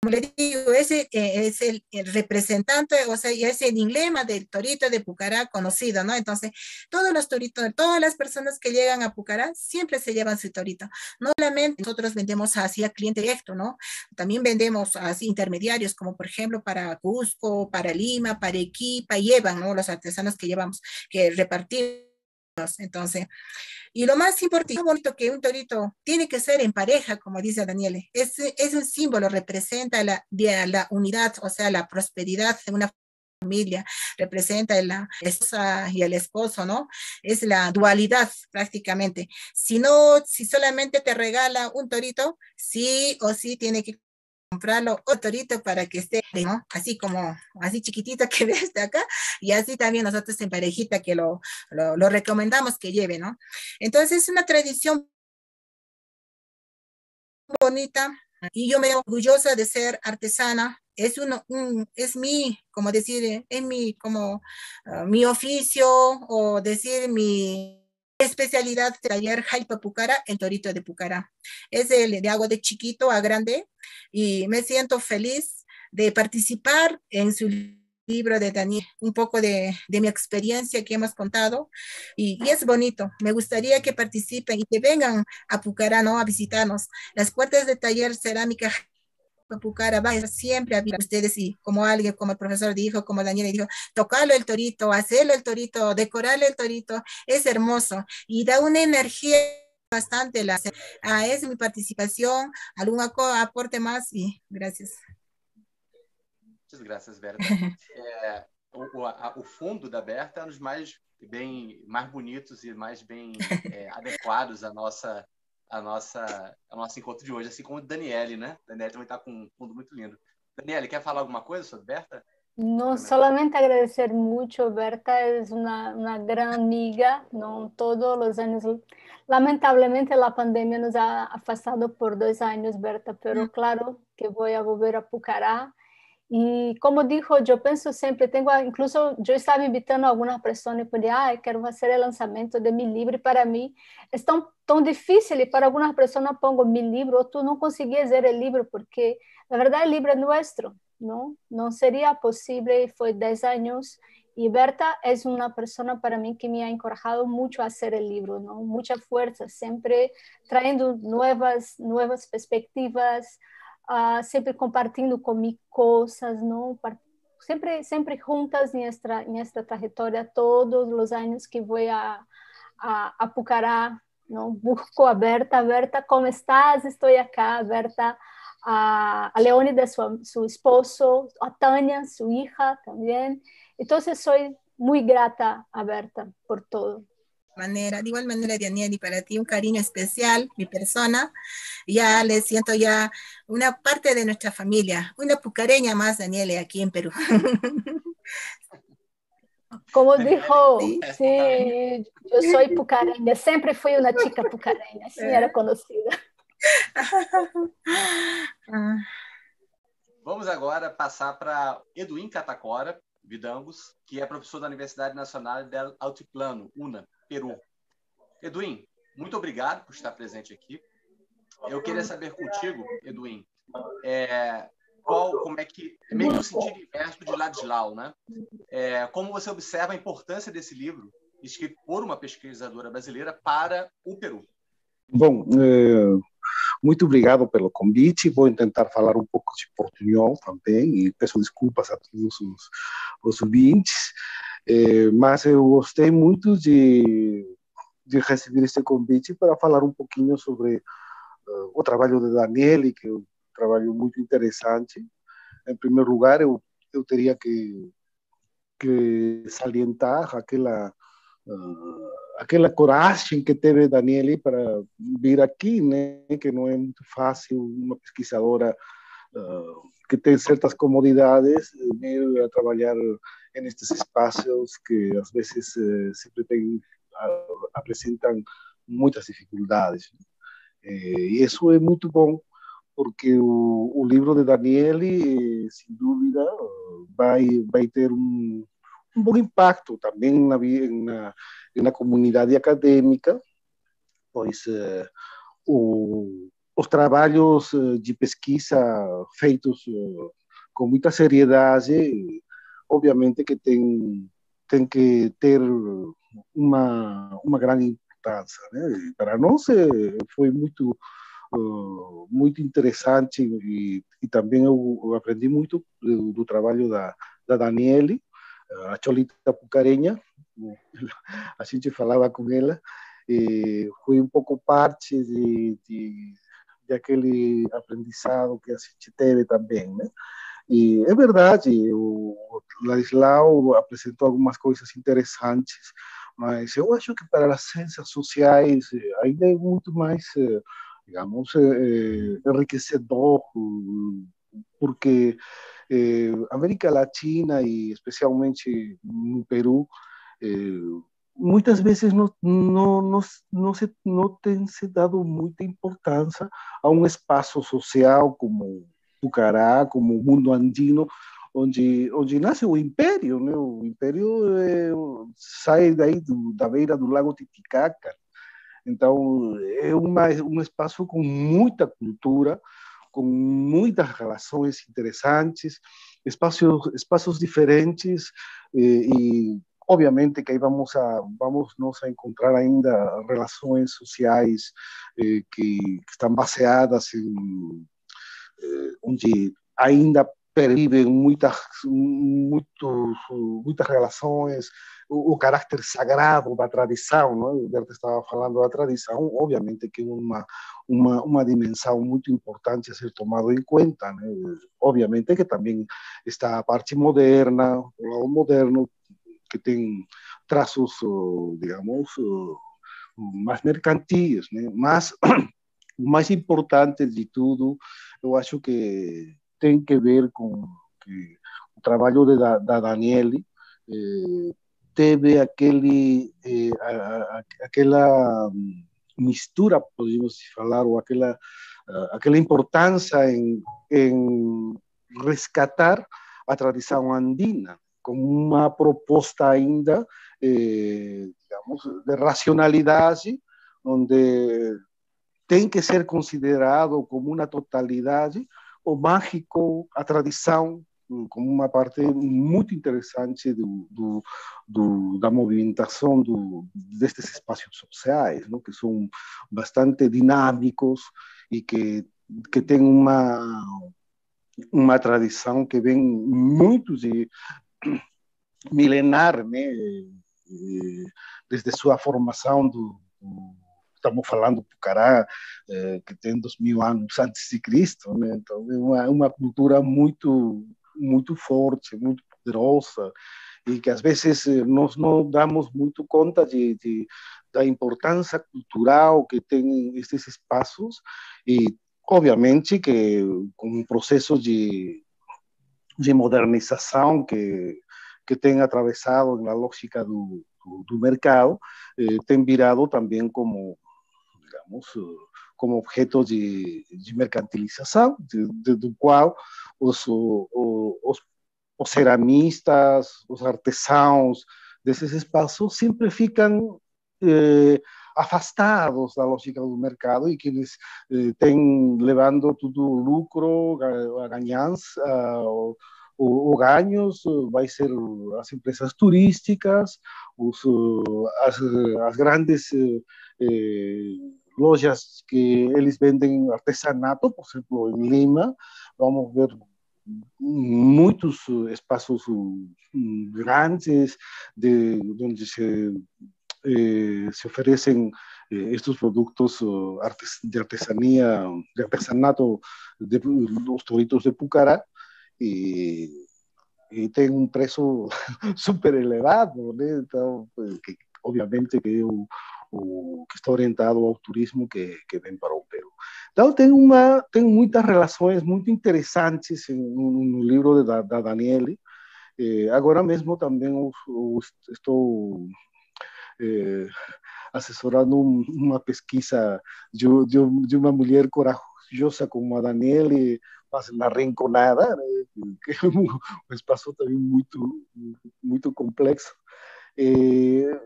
como le digo, ese eh, es el, representante, o sea, es el emblema del torito de Pucará conocido, ¿no? Entonces, todos los toritos, todas las personas que llegan a Pucará siempre se llevan su torito. No solamente nosotros vendemos así a cliente directo, ¿no? También vendemos así intermediarios, como por ejemplo para Cusco, para Lima, para Equipa, llevan, ¿no? Los artesanos que llevamos, que repartimos. Entonces, y lo más importante, que un torito tiene que ser en pareja, como dice Daniele. Es, es un símbolo, representa la, la unidad, o sea, la prosperidad de una familia, representa la esposa y el esposo, ¿no? Es la dualidad prácticamente. Si no, si solamente te regala un torito, sí o sí tiene que comprarlo torito para que esté. Así como, así chiquitito que ves de acá, y así también nosotros en parejita que lo, lo, recomendamos que lleve, ¿no? Entonces es una tradición bonita y yo me orgullosa de ser artesana. Es uno, un, es mi, como decir, es mi, como uh, mi oficio o decir mi especialidad taller Jaipa Pucara, el torito de Pucara. Es el de agua de chiquito a grande y me siento feliz de participar en su libro de Daniel, un poco de, de mi experiencia que hemos contado y, es bonito. Me gustaría que participen y que vengan a Pucara, ¿no? A visitarnos. Las puertas de taller cerámica Pucara va a siempre a ustedes y como alguien, como el profesor dijo, como Daniel dijo, tocarlo el torito, hacerlo el torito, decorarlo el torito, es hermoso y da una energía bastante. La, ah, es mi participación, algún aporte más y gracias. Muchas gracias, Berta. É, o, a, o, fundo da Berta é um dos mais bem mais bonitos e mais bem é, adequados à nossa a nossa a nosso encontro de hoje, assim como o Daniele, né? Daniele também está com um fundo muito lindo. Daniele, quer falar alguma coisa sobre Berta? No solamente agradecer mucho, Berta es una, una, gran amiga, ¿no? Todos los años, lamentablemente la pandemia nos ha afastado por dos años, Berta, pero mm. claro que voy a volver a Pucará e como dijo, eu penso sempre, tenho, incluso eu estava invitando algumas pessoas para, ah, quero fazer o lançamento de meu livro, para mim é tão, tão difícil, e para algumas pessoas pongo meu livro, ou tu não conseguias ler o livro, porque, na verdade, o livro é nosso, não? Não seria possível, foi 10 anos, e Berta é uma pessoa para mim que me ha encorajado muito a fazer o livro, não? Muita força, sempre trazendo novas, novas perspectivas, uh, sempre compartilhando comigo coisas, não? Sempre, sempre juntas nesta nesta trajetória todos os anos que vou a, a, a Pucará, não? Busco a Berta, Berta, como estás? Estou aqui, Berta. A, a Leônida, seu, seu esposo, a Tânia, sua hija também. Então, sou muito grata a Berta por todo. Manera, de igual manera, Daniel, y para ti un cariño especial, mi persona, ya le siento ya una parte de nuestra familia, una pucareña más, Daniel, aquí en Perú. Como dijo, sí, sí yo soy pucareña, siempre fui una chica pucareña, así era conocida. Vamos agora passar para Eduin Catacora Vidangos, que é professor da Universidade Nacional del Altiplano, UNA. Peru. Eduim, muito obrigado por estar presente aqui. Eu queria saber contigo, Eduim, é, qual, como é que, é meio que o sentido inverso de Ladislau, né? É, como você observa a importância desse livro, escrito por uma pesquisadora brasileira, para o Peru? Bom, é, muito obrigado pelo convite. Vou tentar falar um pouco de portunhol também e peço desculpas a todos os, os ouvintes. É, mas eu gostei muito de, de receber esse convite para falar um pouquinho sobre uh, o trabalho de Daniele, que é um trabalho muito interessante. Em primeiro lugar, eu, eu teria que, que salientar aquela uh, aquela coragem que teve Daniele para vir aqui, né? Que não é muito fácil uma pesquisadora uh, que tem certas comodidades vir a trabalhar nestes espaços que às vezes uh, sempre tem, uh, apresentam muitas dificuldades. E isso é muito bom, porque o, livro de Daniele, sem dúvida, vai, vai ter um, um bom impacto também na, na, comunidade acadêmica, pois uh, o, os trabalhos eh, de pesquisa feitos uh, com muita seriedade, obviamente que tem, tem que ter uma, uma grande importância. Né? Para nós foi muito uh, muito interessante e, e também eu, eu aprendi muito do, do, trabalho da, da Daniele, a Cholita Pucarenha, a gente falava com ela, e foi um pouco parte de, de, de aquele aprendizado que a gente teve também, né? E é verdade, o Ladislau apresentou algumas coisas interessantes, mas eu acho que para as ciências sociais ainda é muito mais, digamos, enriquecedor, porque eh, América Latina e especialmente no Peru, eh, muitas vezes não, não, não, não, se, não tem se dado muita importância a um espaço social como Pucará, como o mundo andino, onde, onde nasce o império. Né? O império é, sai daí do, da beira do lago Titicaca. Então, é uma, um espaço com muita cultura, com muitas relações interessantes, espaços, espaços diferentes e, e obviamente que aí vamos a vamos nós a encontrar ainda relações sociais eh, que, que, estão baseadas em eh, onde ainda pervivem muitas muito, muitas relações o, o, caráter sagrado da tradição, não? o Berta estava falando da tradição, obviamente que é uma, uma, uma dimensão muito importante a ser tomado em conta, né? obviamente que também está a parte moderna, o lado moderno, que tem traços, digamos, mais mercantis, né? mas o mais importante de tudo, eu acho que tem que ver com que o trabalho de, da, da Daniele, eh, teve aquele, eh, a, a, aquela mistura, podemos falar, ou aquela, aquela importância em, em resgatar a tradição andina, com uma proposta ainda, eh, digamos, de racionalidade, onde tem que ser considerado como uma totalidade o mágico, a tradição como uma parte muito interessante do, do, do, da movimentação destes espaços sociais, não? que são bastante dinâmicos e que, que têm uma, uma tradição que vem muito de milenar, né? desde sua formação do, do estamos falando do Pucará, eh, que tem dois mil anos antes de Cristo, né? então é uma, uma cultura muito muito forte, muito poderosa, e que às vezes eh, nós não damos muito conta de, de da importância cultural que tem esses espaços, e obviamente que com um processo de, de modernização que, que tem atravessado na lógica do, do, do mercado, eh, tem virado também como, digamos, como objeto de, de mercantilização, do qual os, os, os ceramistas, os artesãos desses espaços sempre ficam eh, afastados da lógica do mercado e que eles eh, têm levando tudo o lucro, a ganhança, o, o, o, ganhos vai ser as empresas turísticas, os, as, as grandes eh, lojas que eles vendem artesanato, por exemplo, em Lima, vamos ver muitos espaços grandes de se eh, se oferecem eh, estes produtos de artesania, de artesanato de los toritos de Pucará e, e tem um preço super elevado? Então, que, obviamente que o, que está orientado ao turismo que, que vem para o Peru. Então, tem, uma, tem muitas relações muito interessantes no livro da, da Daniele. Eh, agora mesmo também estou eh, assessorando uma pesquisa de, de, de, uma mulher corajosa como a Daniele, mas na Rinconada, né, que é um, um espaço também muito, muito complexo. Eh,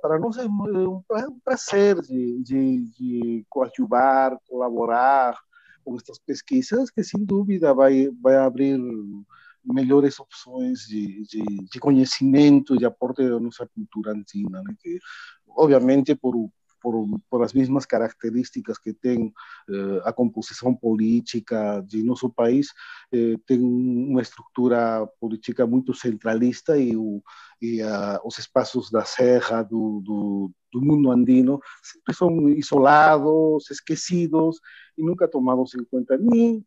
para nós é um, prazer de, de, de coadjuvar, colaborar com estas pesquisas, que sem dúvida vai, vai abrir melhores opções de, de, de conhecimento de aporte da nossa cultura andina, né? que obviamente por por, por as mesmas características que tem eh, a composição política de nosso país, eh, tem uma estrutura política muito centralista e, o, e a, os espaços da serra, do, do, do mundo andino, sempre são isolados, esquecidos e nunca tomados em conta nem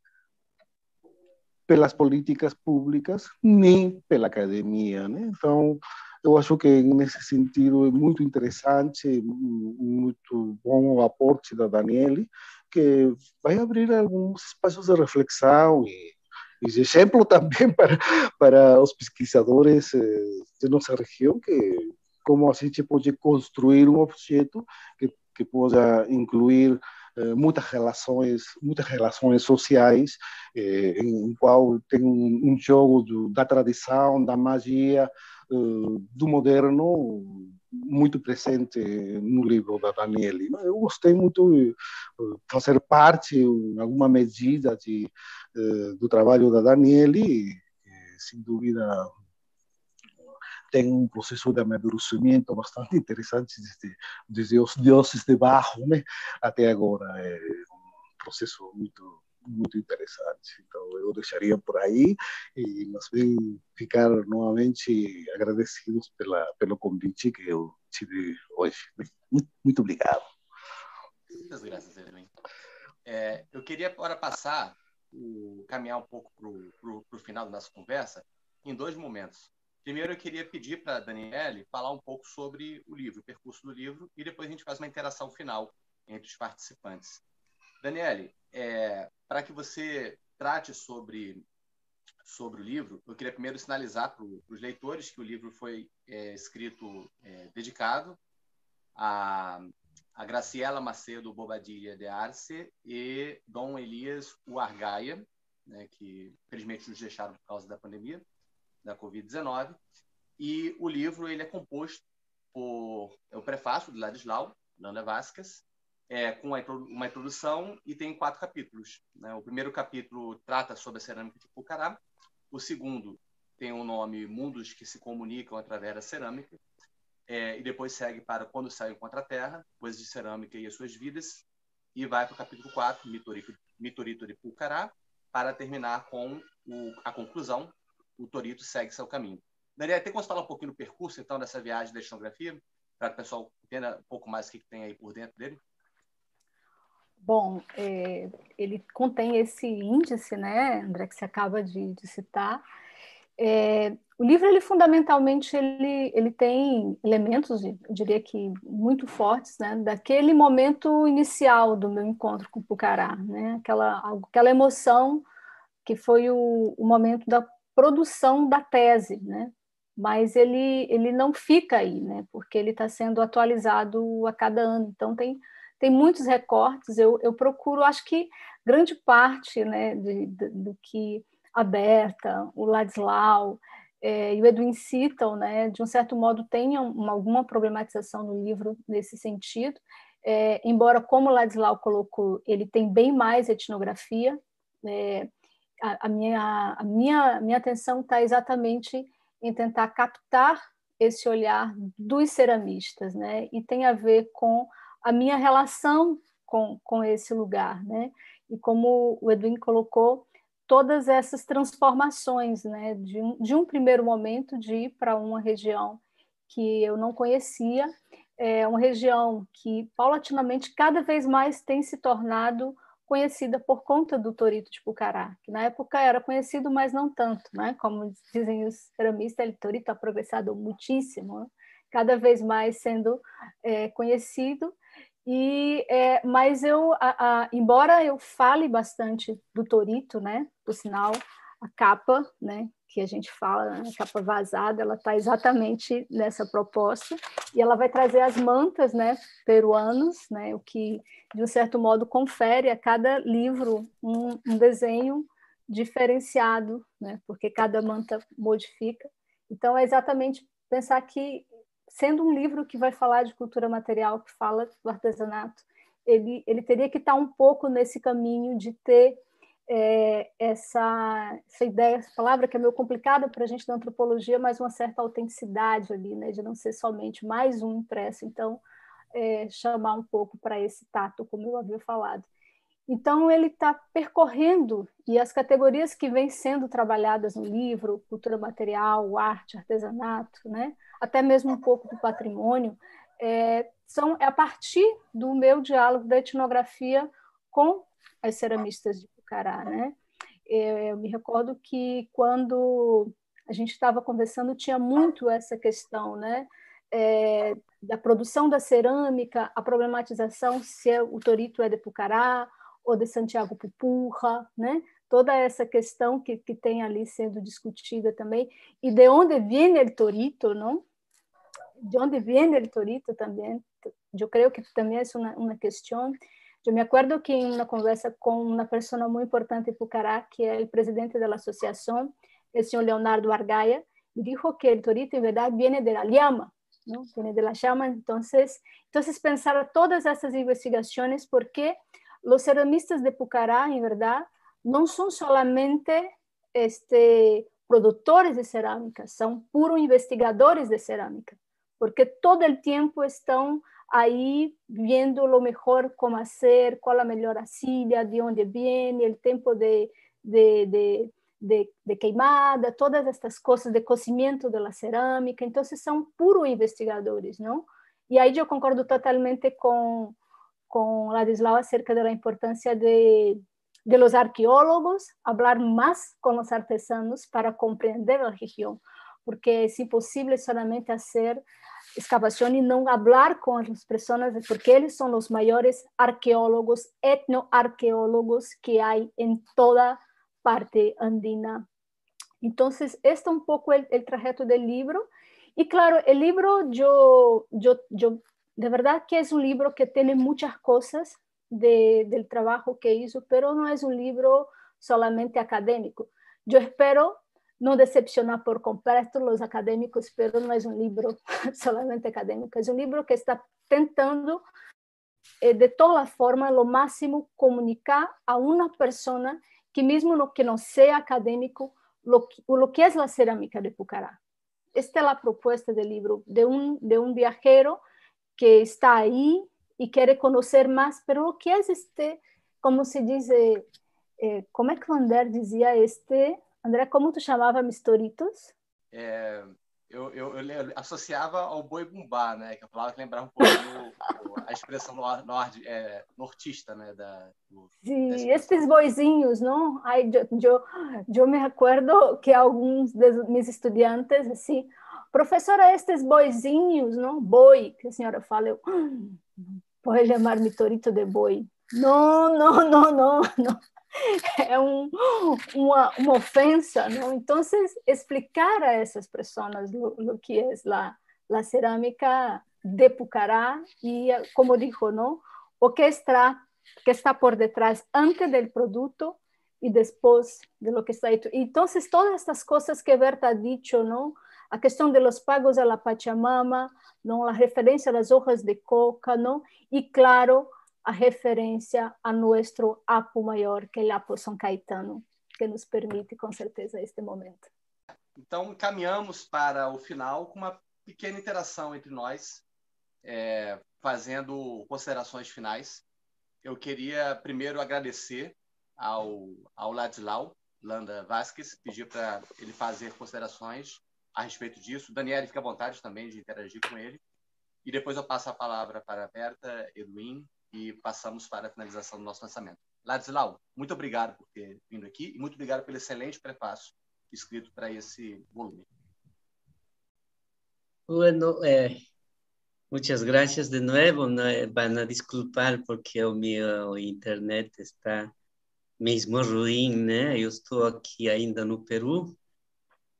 pelas políticas públicas, nem pela academia. Né? Então, eu acho que nesse sentido é muito interessante, muito bom o aporte da Daniele, que vai abrir alguns espaços de reflexão e, e de exemplo também para, para os pesquisadores eh, de nossa região, que como a gente pode construir um objeto que, que possa incluir eh, muitas relações muitas relações sociais eh, em qual tem um, um jogo do, da tradição da magia do moderno muito presente no livro da Daniele. Eu gostei muito de eh, fazer parte, em alguma medida, de, eh, do trabalho da Daniele, sem dúvida tem um processo de amadurecimento bastante interessante desde, desde os deuses de barro né, até agora. É um processo muito muito interessante. Então, eu deixaria por aí e mas bem ficar novamente agradecidos pela, pelo convite que eu tive hoje. Muito obrigado. Muitas graças, Edwin. É, eu queria agora passar, o, caminhar um pouco para o final da nossa conversa, em dois momentos. Primeiro, eu queria pedir para a Daniele falar um pouco sobre o livro, o percurso do livro, e depois a gente faz uma interação final entre os participantes. Daniele, é, para que você trate sobre, sobre o livro, eu queria primeiro sinalizar para os leitores que o livro foi é, escrito é, dedicado a, a Graciela Macedo Bobadilha de Arce e Dom Elias Uargaia, né, que infelizmente nos deixaram por causa da pandemia da Covid-19. E o livro ele é composto por é o prefácio de Ladislau Landa Vasquez, é, com uma introdução e tem quatro capítulos. Né? O primeiro capítulo trata sobre a cerâmica de Pucará, o segundo tem o nome Mundos que se comunicam através da cerâmica, é, e depois segue para Quando Saiu contra a Terra, Coisas de Cerâmica e as Suas Vidas, e vai para o capítulo 4, Mitorito, de Pucará, para terminar com o, a conclusão, o Torito segue seu caminho. Daniel, tem como falar um pouquinho do percurso, então, dessa viagem da etnografia, para que o pessoal entenda um pouco mais o que tem aí por dentro dele? Bom, é, ele contém esse índice, né, André, que você acaba de, de citar. É, o livro, ele fundamentalmente, ele, ele tem elementos, eu diria que muito fortes, né, daquele momento inicial do meu encontro com o Pucará, né, aquela, aquela emoção que foi o, o momento da produção da tese, né, mas ele, ele não fica aí, né, porque ele está sendo atualizado a cada ano, então tem tem muitos recortes, eu, eu procuro, acho que grande parte né, de, de, do que a Berta, o Ladislau é, e o Edwin citam, né, de um certo modo, tenham uma, alguma problematização no livro nesse sentido, é, embora, como o Ladislau colocou, ele tem bem mais etnografia, é, a, a, minha, a minha, minha atenção está exatamente em tentar captar esse olhar dos ceramistas, né? E tem a ver com a minha relação com, com esse lugar, né? E como o Edwin colocou, todas essas transformações, né? De um, de um primeiro momento de ir para uma região que eu não conhecia, é uma região que paulatinamente cada vez mais tem se tornado conhecida por conta do torito de Pucará, que na época era conhecido, mas não tanto, né? Como dizem os ceramistas, o torito ha progressado muitíssimo, né? cada vez mais sendo é, conhecido. E é, mas eu, a, a, embora eu fale bastante do torito, né? Por sinal, a capa, né? que a gente fala, né, a capa vazada, ela está exatamente nessa proposta e ela vai trazer as mantas, né, peruanos, né, o que de um certo modo confere a cada livro um, um desenho diferenciado, né, porque cada manta modifica. Então é exatamente pensar que sendo um livro que vai falar de cultura material, que fala do artesanato, ele ele teria que estar um pouco nesse caminho de ter é, essa, essa ideia, essa palavra que é meio complicada para a gente da antropologia, mas uma certa autenticidade ali, né, de não ser somente mais um impresso. Então, é, chamar um pouco para esse tato, como eu havia falado. Então, ele está percorrendo, e as categorias que vêm sendo trabalhadas no livro, cultura material, arte, artesanato, né? Até mesmo um pouco do patrimônio, é, são é a partir do meu diálogo da etnografia com as ceramistas de Cará, né? Eu me recordo que quando a gente estava conversando tinha muito essa questão, né? É, da produção da cerâmica, a problematização se é, o torito é de Pucará ou de Santiago Pupurra, né? Toda essa questão que, que tem ali sendo discutida também e de onde vem o torito, não? De onde vem o torito também? Eu creio que também é uma, uma questão Eu me acuerdo que en una conversa con una persona muy importante en Pucará, que es el presidente de la asociación, el señor Leonardo Argaya, dijo que el torito en verdad viene de la llama, ¿no? viene de la llama. Entonces, entonces pensar todas estas investigaciones, porque los ceramistas de Pucará, en verdad, no son solamente este, productores de cerámica, son puros investigadores de cerámica, porque todo el tiempo están aí vendo o melhor como fazer, qual a melhor arcilha, de onde vem, o tempo de, de, de, de, de queimada, todas estas coisas de cocimento da cerâmica. Então, são puros investigadores, não? E aí eu concordo totalmente com, com Ladislau acerca da importância de, de los arqueólogos, falar mais com os artesanos para compreender a região, porque é impossível somente fazer excavación y no hablar con las personas, porque ellos son los mayores arqueólogos, etnoarqueólogos que hay en toda parte andina. Entonces, este es un poco el, el trajeto del libro. Y claro, el libro, yo, yo, yo, de verdad que es un libro que tiene muchas cosas de, del trabajo que hizo, pero no es un libro solamente académico. Yo espero no decepcionar por completo los académicos, pero no es un libro solamente académico, es un libro que está tentando eh, de toda forma, lo máximo, comunicar a una persona que mismo no, que no sea académico, lo, lo que es la cerámica de Pucará. Esta es la propuesta del libro, de un, de viajero que está ahí y quiere conocer más, pero lo que es este, como se dice, eh, como es que Vander decía, este André, como tu chamava mistoritos? É, eu, eu, eu, associava ao boi bumbá, né? Que é a palavra que lembrava um pouco do, a expressão nord, é, nortista, né? Da, do, Sim, esses boizinhos, não? Ai, eu, eu, eu me recordo que alguns dos meus estudantes, assim, professora, estes boizinhos, não? Boi, que a senhora fala, eu, pode chamar mitorito de boi. Não, não, não, não, não. É um, uma, uma ofensa, não? Então, explicar a essas pessoas o que é a, a cerâmica de Pucará e, como dijo, não? O que está, que está por detrás antes do produto e depois de lo que está hecho. Então, todas estas coisas que Berta ha dicho, não? A questão de los pagos a la Pachamama, não? A referência às hojas de coca, não? E, claro, a referência a nosso Apo maior, que é o Apo São Caetano, que nos permite, com certeza, este momento. Então, caminhamos para o final com uma pequena interação entre nós, é, fazendo considerações finais. Eu queria primeiro agradecer ao, ao Ladislau Landa Vasquez, pedir para ele fazer considerações a respeito disso. Daniel, fica à vontade também de interagir com ele. E depois eu passo a palavra para a Berta, Edwin, e passamos para a finalização do nosso lançamento. Ladislau, muito obrigado por ter vindo aqui e muito obrigado pelo excelente prefácio escrito para esse volume. Bueno, eh, muchas gracias de nuevo. No, van a disculpar porque o meu internet está mesmo ruim, né? Eu estou aqui ainda no Peru.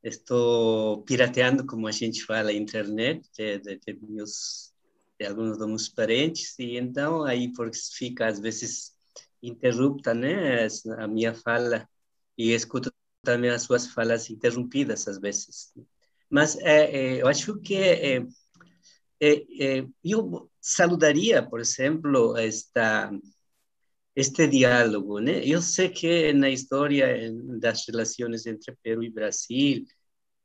Estou pirateando, como a gente fala, a internet de, de, de meus de alguns meus parentes e então aí porque fica às vezes interrupta, né, a minha fala e escuto também as suas falas interrompidas às vezes. Mas é, é, eu acho que é, é, é, eu saludaria, por exemplo, esta este diálogo, né? Eu sei que na história das relações entre Peru e Brasil,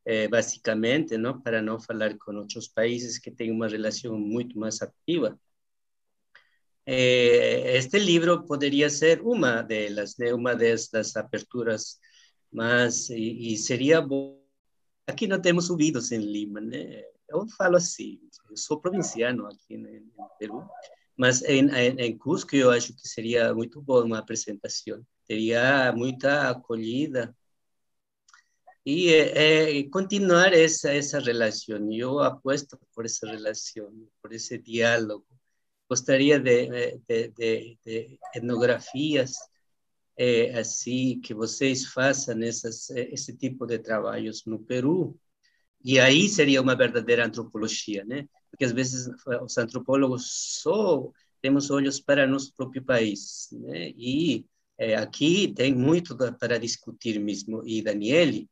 é, basicamente, não, para não falar com outros países que têm uma relação muito mais ativa, é, este livro poderia ser uma delas, né? Uma dessas aperturas, mas e, e seria bom. Aqui não temos ouvidos em Lima, né? Eu falo assim, eu sou provinciano aqui no Peru, mas em, em, em Cusco eu acho que seria muito bom uma apresentação. Teria muita acolhida e é, é, continuar essa essa relação. Eu aposto por essa relação, por esse diálogo. Gostaria de, de, de, de etnografias é, assim que vocês façam essas, esse tipo de trabalhos no Peru. E aí seria uma verdadeira antropologia, né? porque às vezes os antropólogos só temos olhos para nosso próprio país, né? E é, aqui tem muito para discutir mesmo. E Daniele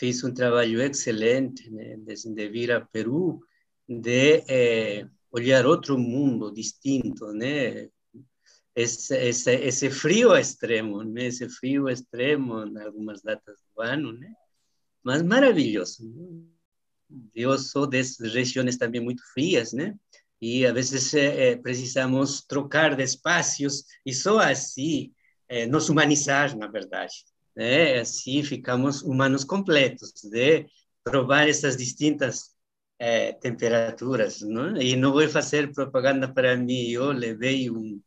fez um trabalho excelente né? de, de vir a Peru, de é, olhar outro mundo distinto, né? Esse, esse, esse frio extremo, né? Esse frio extremo em algumas datas do ano, né? Mas maravilhoso. Né? eu sou dessas regiões também muito frias, né? E às vezes é, precisamos trocar de espaços e só assim nos humanizar, na verdade. Né? Assim ficamos humanos completos, de provar essas distintas é, temperaturas, não? E não vou fazer propaganda para mim. Eu levei um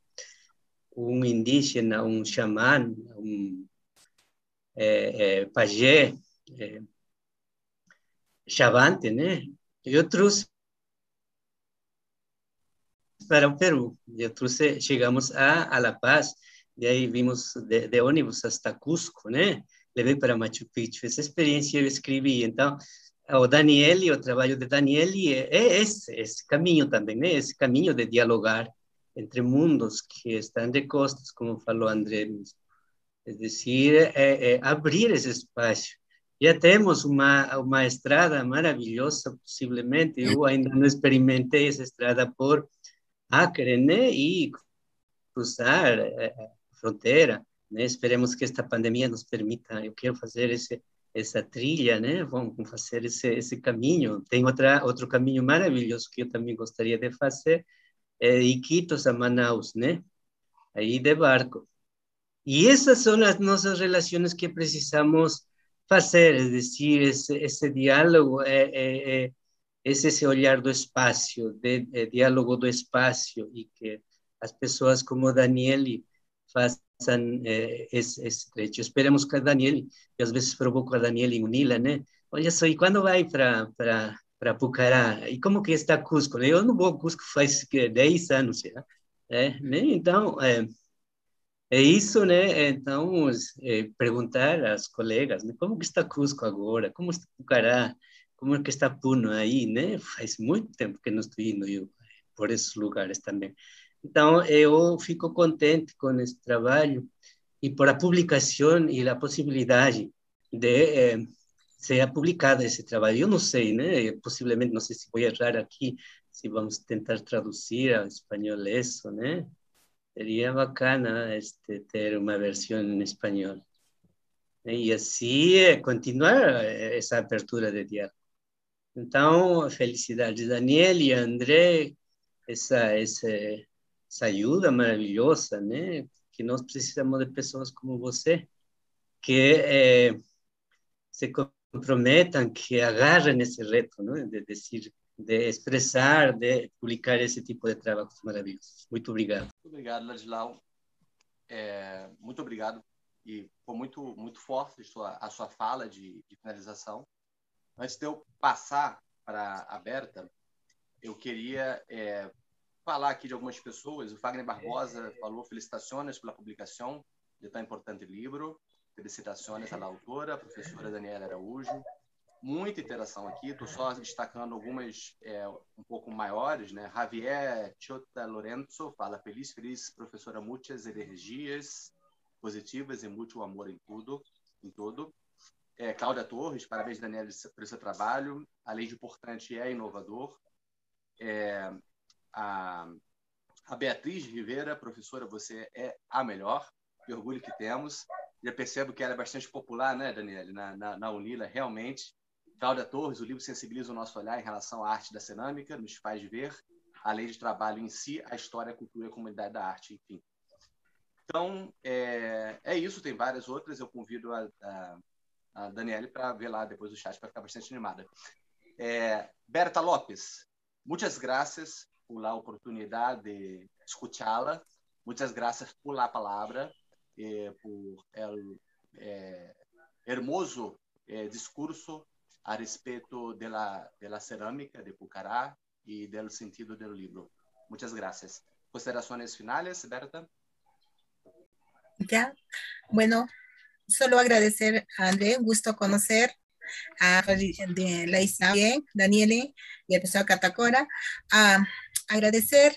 um indígena, um xamã, um é, é, pajé, é, Chavante, né? Eu trouxe para o Peru. Eu trouxe, chegamos a, a La Paz, e aí vimos de, de ônibus até Cusco, né? Levei para Machu Picchu. Essa experiência eu escrevi. Então, o Daniele, o trabalho de Daniele é, é esse, esse caminho também, né? Esse caminho de dialogar entre mundos que estão de costas, como falou André. É decir, é, é abrir esse espaço já temos uma, uma estrada maravilhosa, possivelmente. Eu ainda não experimentei essa estrada por Acre, né? E cruzar eh, a fronteira, né? Esperemos que esta pandemia nos permita. Eu quero fazer esse, essa trilha, né? Vamos fazer esse, esse caminho. Tem outra, outro caminho maravilhoso que eu também gostaria de fazer, é Iquitos a Manaus, né? Aí de barco. E essas são as nossas relações que precisamos fazer, é decir, esse, esse diálogo é, é, é, esse olhar do espaço, de, de, diálogo do espaço, e que as pessoas como Daniele façam é, esse, esse trecho. Esperamos que a Daniele, que às vezes provoca a Daniele em Unila, né? Olha só, e quando vai para Pucará? E como que está Cusco? Eu não vou a Cusco faz 10 anos né? Então, é, é isso, né? Então, é, perguntar às colegas, né? como que está Cusco agora? Como está Pucará? Como que está Puno aí, né? Faz muito tempo que não estou indo eu, por esses lugares também. Então, eu fico contente com esse trabalho e por a publicação e a possibilidade de eh, ser publicado esse trabalho. Eu não sei, né? Possivelmente, não sei se vou errar aqui, se vamos tentar traduzir ao espanhol isso, né? Sería bacana este, ter uma versão em espanhol. E assim continuar essa abertura de diálogo. Então, felicidades, Daniel e André, essa, essa, essa ajuda maravilhosa, né? Que nós precisamos de pessoas como você, que eh, se comprometam, que agarrem esse reto, não? de decir, de expressar, de publicar esse tipo de trabalhos maravilhosos. Muito obrigado. Muito obrigado, Ladislau. É, muito obrigado e foi muito muito forte a sua, a sua fala de, de finalização. Antes de eu passar para a Berta, eu queria é, falar aqui de algumas pessoas. O Fagner Barbosa falou felicitações pela publicação de tão importante livro. Felicitações à autora, professora Daniela Araújo. Muita interação aqui, estou só destacando algumas é, um pouco maiores. Né? Javier Chota Lorenzo fala feliz, feliz, professora, muitas energias positivas e muito amor em tudo, em tudo. É, Cláudia Torres, parabéns, Daniela, por seu trabalho. Além de importante, é inovador. É, a, a Beatriz Rivera, professora, você é a melhor. Que orgulho que temos. Já percebo que ela é bastante popular, né, Daniela, na, na, na Unila, realmente. Cláudia Torres, o livro sensibiliza o nosso olhar em relação à arte da cerâmica, nos faz ver, além de trabalho em si, a história, a cultura a comunidade da arte, enfim. Então, é, é isso, tem várias outras. Eu convido a, a, a para ver lá depois do chat, para ficar bastante animada. É, Berta Lopes, muitas graças por la oportunidade de escuchá-la. Muitas graças por la palavra, eh, por el eh, hermoso eh, discurso a respeito de la cerâmica de Pucará e do sentido do livro. Muitas graças. Considerações finais, Berta? Ya, bueno, solo agradecer a André, un gusto conocer a de la Isabel, Daniele y el profesor Catacora, a agradecer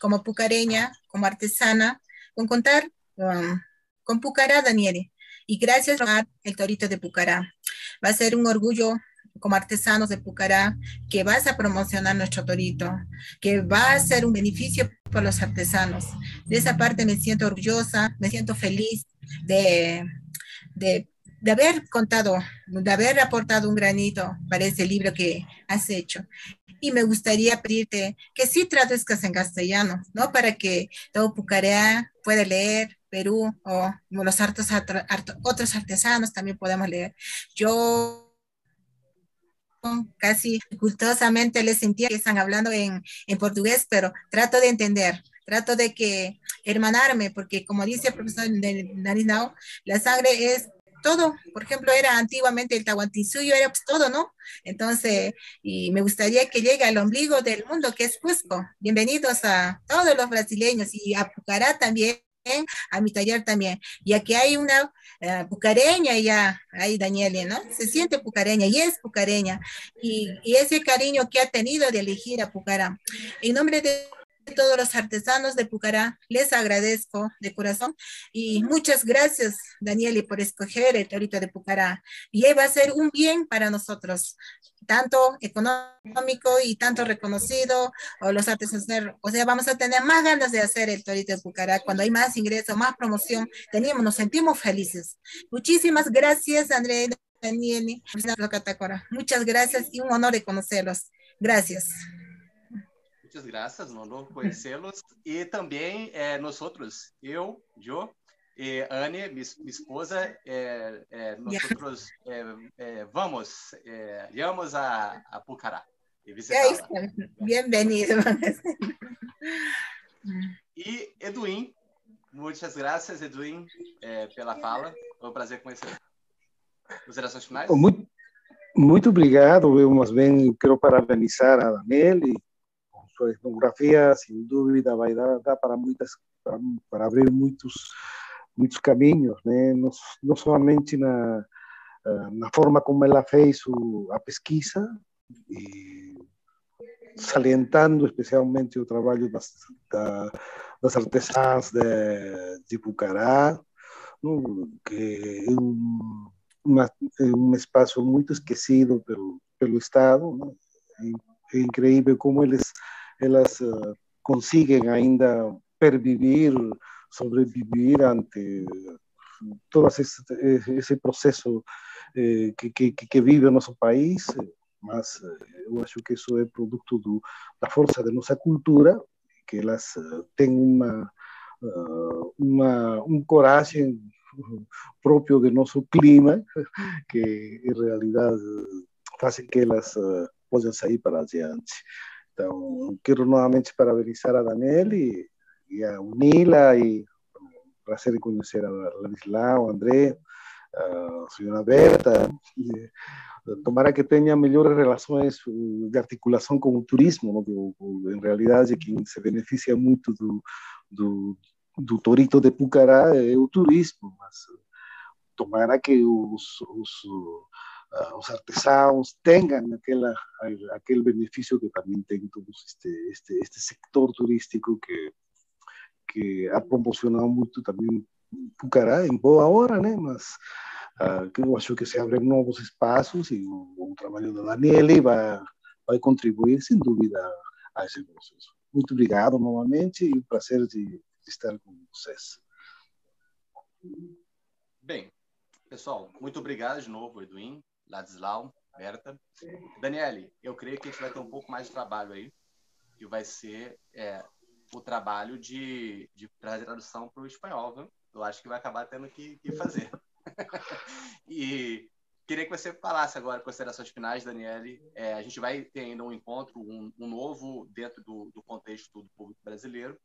como pucareña, como artesana, con contar um, con Pucará, Daniele. Y gracias a el Torito de Pucará. Va a ser un orgullo como artesanos de Pucará, que vas a promocionar nuestro torito, que va a ser un beneficio para los artesanos. De esa parte me siento orgullosa, me siento feliz de, de, de haber contado, de haber aportado un granito para ese libro que has hecho. Y me gustaría pedirte que sí traduzcas en castellano, ¿no? Para que todo Pucará pueda leer, Perú o los otros artesanos también podamos leer. Yo casi dificultosamente les sentía que están hablando en, en portugués, pero trato de entender, trato de que hermanarme, porque como dice el profesor Narinao, la sangre es todo. Por ejemplo, era antiguamente el Tahuantinsuyo, era pues todo, ¿no? Entonces, y me gustaría que llegue al ombligo del mundo, que es Cusco. Bienvenidos a todos los brasileños y a Pucará también a mi taller también, ya que hay una uh, pucareña ya, ahí Daniele, ¿no? Se siente pucareña y es pucareña, y, y, ese cariño que ha tenido de elegir a Pucará. En nombre de todos los artesanos de Pucará, les agradezco de corazón y muchas gracias, Daniele, por escoger el torito de Pucará. Y va a ser un bien para nosotros, tanto económico y tanto reconocido, o los artesanos, o sea, vamos a tener más ganas de hacer el torito de Pucará. Cuando hay más ingresos, más promoción, tenemos, nos sentimos felices. Muchísimas gracias, André. Daniele, muchas gracias y un honor de conocerlos. Gracias. Muitas graças, honor conhecê-los. E também é, nós outros, eu, Jo, e Anne, minha, minha esposa, é, é, nós yeah. outros é, é, vamos, é, vamos a, a Pucará. E visitá-la. Bem-vindo. e Edwin, muitas graças, Edwin, pela fala. Foi um prazer conhecer. Considerações finais? Muito, muito obrigado. Eu, mais bem, quero parabenizar a Daniel e sua etnografia, sem dúvida, vai dar, dar para muitas, para, para, abrir muitos, muitos caminhos, né? não, não somente na, na forma como ela fez o, a pesquisa, e salientando especialmente o trabalho das, da, das artesãs de, de Bucará, que é um, uma, um espaço muito esquecido pelo, pelo Estado, né? é incrível como eles elas uh, conseguem ainda pervivir, sobreviver ante todo esse, esse processo eh, que, que, que, vive o nosso país, mas eu acho que isso é produto do, da força da nossa cultura, que elas têm uma, uma um coragem próprio do nosso clima, que em realidade fazem que elas possam sair para adiante. Então, quero novamente parabenizar a Daniel e, e a Unila e prazer em conhecer a Ladislau, a André, a senhora Berta. E, tomara que tenha melhores relações de articulação com o turismo, ¿no? em realidade quem se beneficia muito do, do, do Torito de Pucará é o turismo, mas tomara que os, os, uh, os artesanos tenham aquela, aquele benefício que também tem todo este, este, este sector turístico que, que ha promocionado muito também Pucará em boa hora, né? mas uh, que eu acho que se abrem novos espaços e o, o trabalho da Daniele vai, vai contribuir, sem dúvida, a esse processo. Muito obrigado novamente e um prazer de estar com vocês. Bem, pessoal, muito obrigado de novo, Edwin, Ladislau, Berta. Daniele, eu creio que a gente vai ter um pouco mais de trabalho aí, que vai ser é, o trabalho de, de trazer tradução para o espanhol, viu? Eu acho que vai acabar tendo que, que fazer. e queria que você falasse agora considerações finais, Daniele. É, a gente vai ter ainda um encontro, um, um novo dentro do, do, contexto do público brasileiro,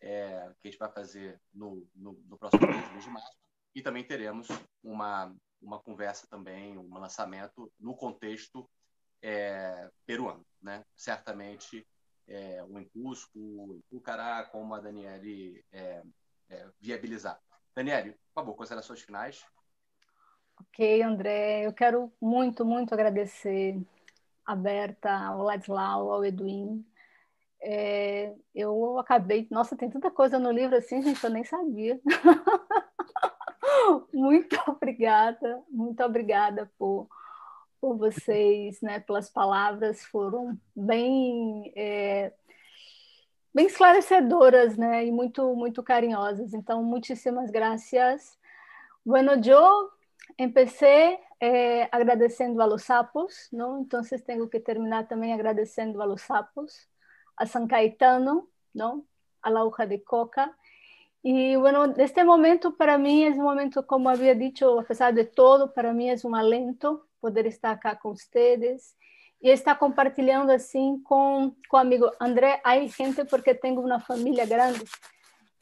é, que a gente vai fazer no, no, no próximo mês, de março. E também teremos uma, uma conversa também, um lançamento no contexto é, peruano. Né? Certamente, é, o em Cusco, em Pucará, como a Daniele é, é, viabilizar. Daniele, por favor, considerações finais. Ok, André, eu quero muito, muito agradecer a Berta, ao Ladislau, ao Edwin. É, eu acabei, nossa, tem tanta coisa no livro assim, gente, eu nem sabia. muito obrigada, muito obrigada por, por vocês, né, pelas palavras, foram bem é, bem esclarecedoras, né, e muito muito carinhosas. Então, muitíssimas gracias. Bueno, yo empecé eh, agradecendo a los sapos, ¿no? Entonces tengo que terminar también agradecendo a los sapos, a San Caetano, ¿no? A la hoja de coca. Y bueno, este momento para mí es un momento, como había dicho, a pesar de todo, para mí es un alento poder estar acá con ustedes y estar compartilhando assim com com amigo André. Hay gente porque tenho uma família grande,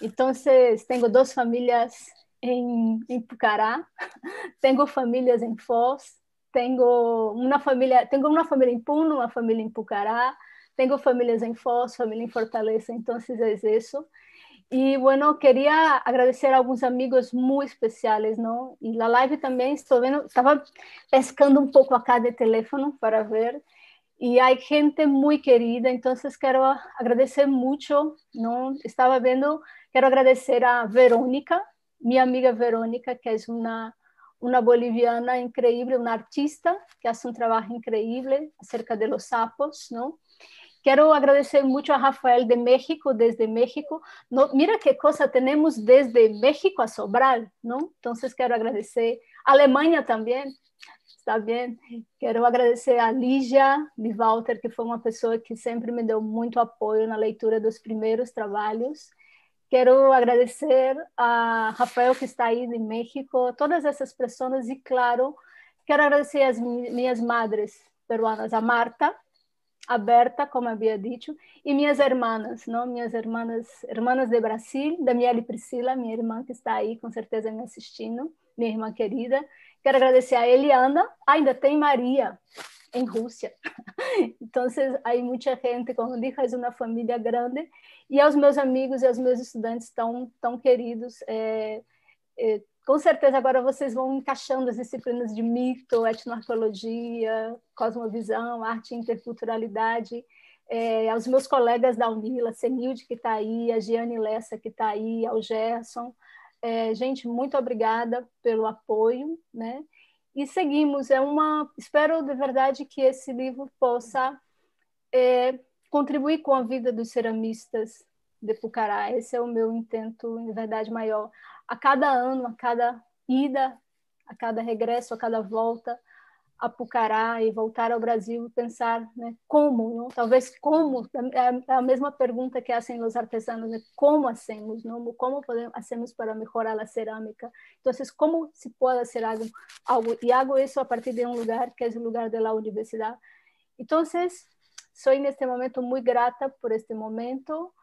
então tenho duas famílias em, em Pucará, tenho famílias em Foz, tenho uma família, tenho uma família em Puno, uma família em Pucará, tenho famílias em Foz, família em Fortaleza, então é isso. E, bueno, queria agradecer a alguns amigos muito especiais, não? E na live também estou vendo, estava pescando um pouco acá de telefone para ver, e há gente muito querida, então quero agradecer muito, não? Estava vendo, quero agradecer a Verônica, minha amiga Verônica, que é uma uma boliviana increíble, uma artista que faz um trabalho increíble acerca de los sapos, não? Quero agradecer muito a Rafael de México, desde México. No, mira que coisa temos desde México a Sobral, não? Então, quero agradecer. Alemanha também, está bem? Quero agradecer a Lígia de Walter, que foi uma pessoa que sempre me deu muito apoio na leitura dos primeiros trabalhos. Quero agradecer a Rafael, que está aí de México, todas essas pessoas, e, claro, quero agradecer as minhas madres peruanas, a Marta, a Berta, como havia dito, e minhas irmãs, não? Minhas irmãs, irmãs de Brasil, Daniela e Priscila, minha irmã que está aí, com certeza me assistindo, minha irmã querida. Quero agradecer a Eliana, ainda tem Maria, em Rússia. Então, aí muita gente, como disse, é uma família grande. E aos meus amigos e aos meus estudantes tão, tão queridos, é, é, com certeza agora vocês vão encaixando as disciplinas de mito, etnoarqueologia, cosmovisão, arte e interculturalidade. É, aos meus colegas da Unila, Senilde, que está aí, a Giane Lessa, que está aí, ao Gerson. É, gente, muito obrigada pelo apoio, né? e seguimos. É uma, espero de verdade que esse livro possa é, contribuir com a vida dos ceramistas de Pucará. Esse é o meu intento, em verdade, maior. A cada ano, a cada ida, a cada regresso, a cada volta, Apucará e voltar ao Brasil e pensar né, como, não? talvez como, é, é a mesma pergunta que fazem os artesanos, né? como hacemos, não? como podemos, hacemos para melhorar a cerâmica, então, como se pode fazer algo, algo, e hago isso a partir de um lugar que é o lugar da universidade. Então, sou neste momento muito grata por este momento,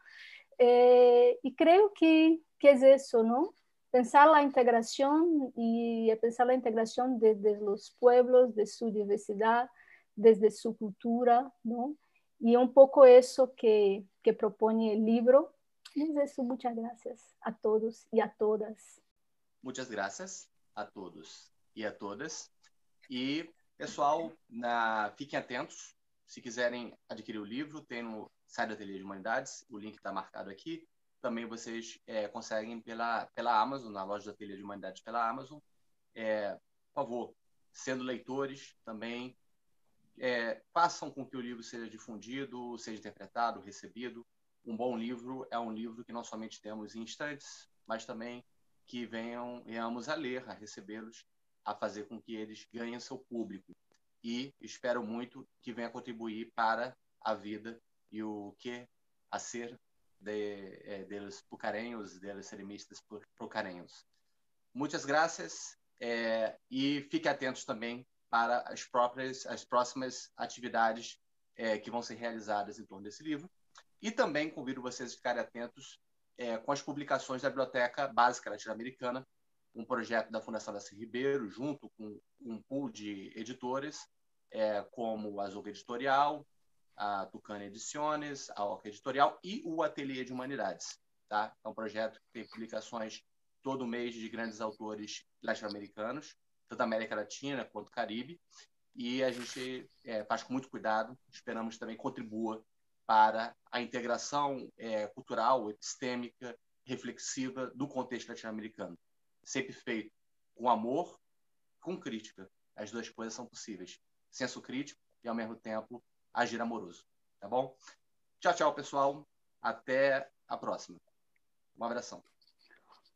eh, e creio que, que é isso, não? Pensar la integración y pensar la integración desde los pueblos, de su diversidad, desde su cultura, ¿no? Y un poco eso que, que propone el libro. Es eso, muchas gracias a todos y a todas. Muchas gracias a todos e a todas. E, pessoal, na, fiquem atentos. Se quiserem adquirir o livro, tem no site da Ateliê de Humanidades, o link está marcado aqui também vocês é, conseguem pela, pela Amazon, na loja da Telha de Humanidades pela Amazon. É, por favor, sendo leitores também, é, façam com que o livro seja difundido, seja interpretado, recebido. Um bom livro é um livro que não somente temos em instantes, mas também que venham, venhamos a ler, a recebê-los, a fazer com que eles ganhem seu público. E espero muito que venha contribuir para a vida e o que a ser de, eh, de los pucareños, de los ceremistas pucareños. Muitas graças eh, e fiquem atentos também para as próprias, as próximas atividades eh, que vão ser realizadas em torno desse livro. E também convido vocês a ficarem atentos com as publicações da Biblioteca Básica Latino-Americana, um projeto da Fundação Darcy Ribeiro, junto com um pool de editores, como a Azul Editorial, a Tucana Ediciones, a Oca Editorial e o Ateliê de Humanidades. Tá? É um projeto que tem publicações todo mês de grandes autores latino-americanos, tanto da América Latina quanto Caribe, e a gente é, faz com muito cuidado, esperamos também contribua para a integração é, cultural, epistêmica, reflexiva do contexto latino-americano. Sempre feito com amor, com crítica. As duas coisas são possíveis. Senso crítico e, ao mesmo tempo, agir amoroso. Tá bom? Tchau, tchau, pessoal. Até a próxima. Um abração.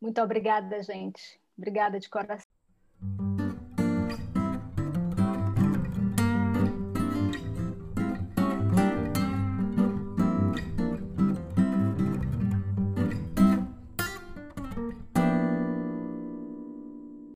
Muito obrigada, gente. Obrigada de coração.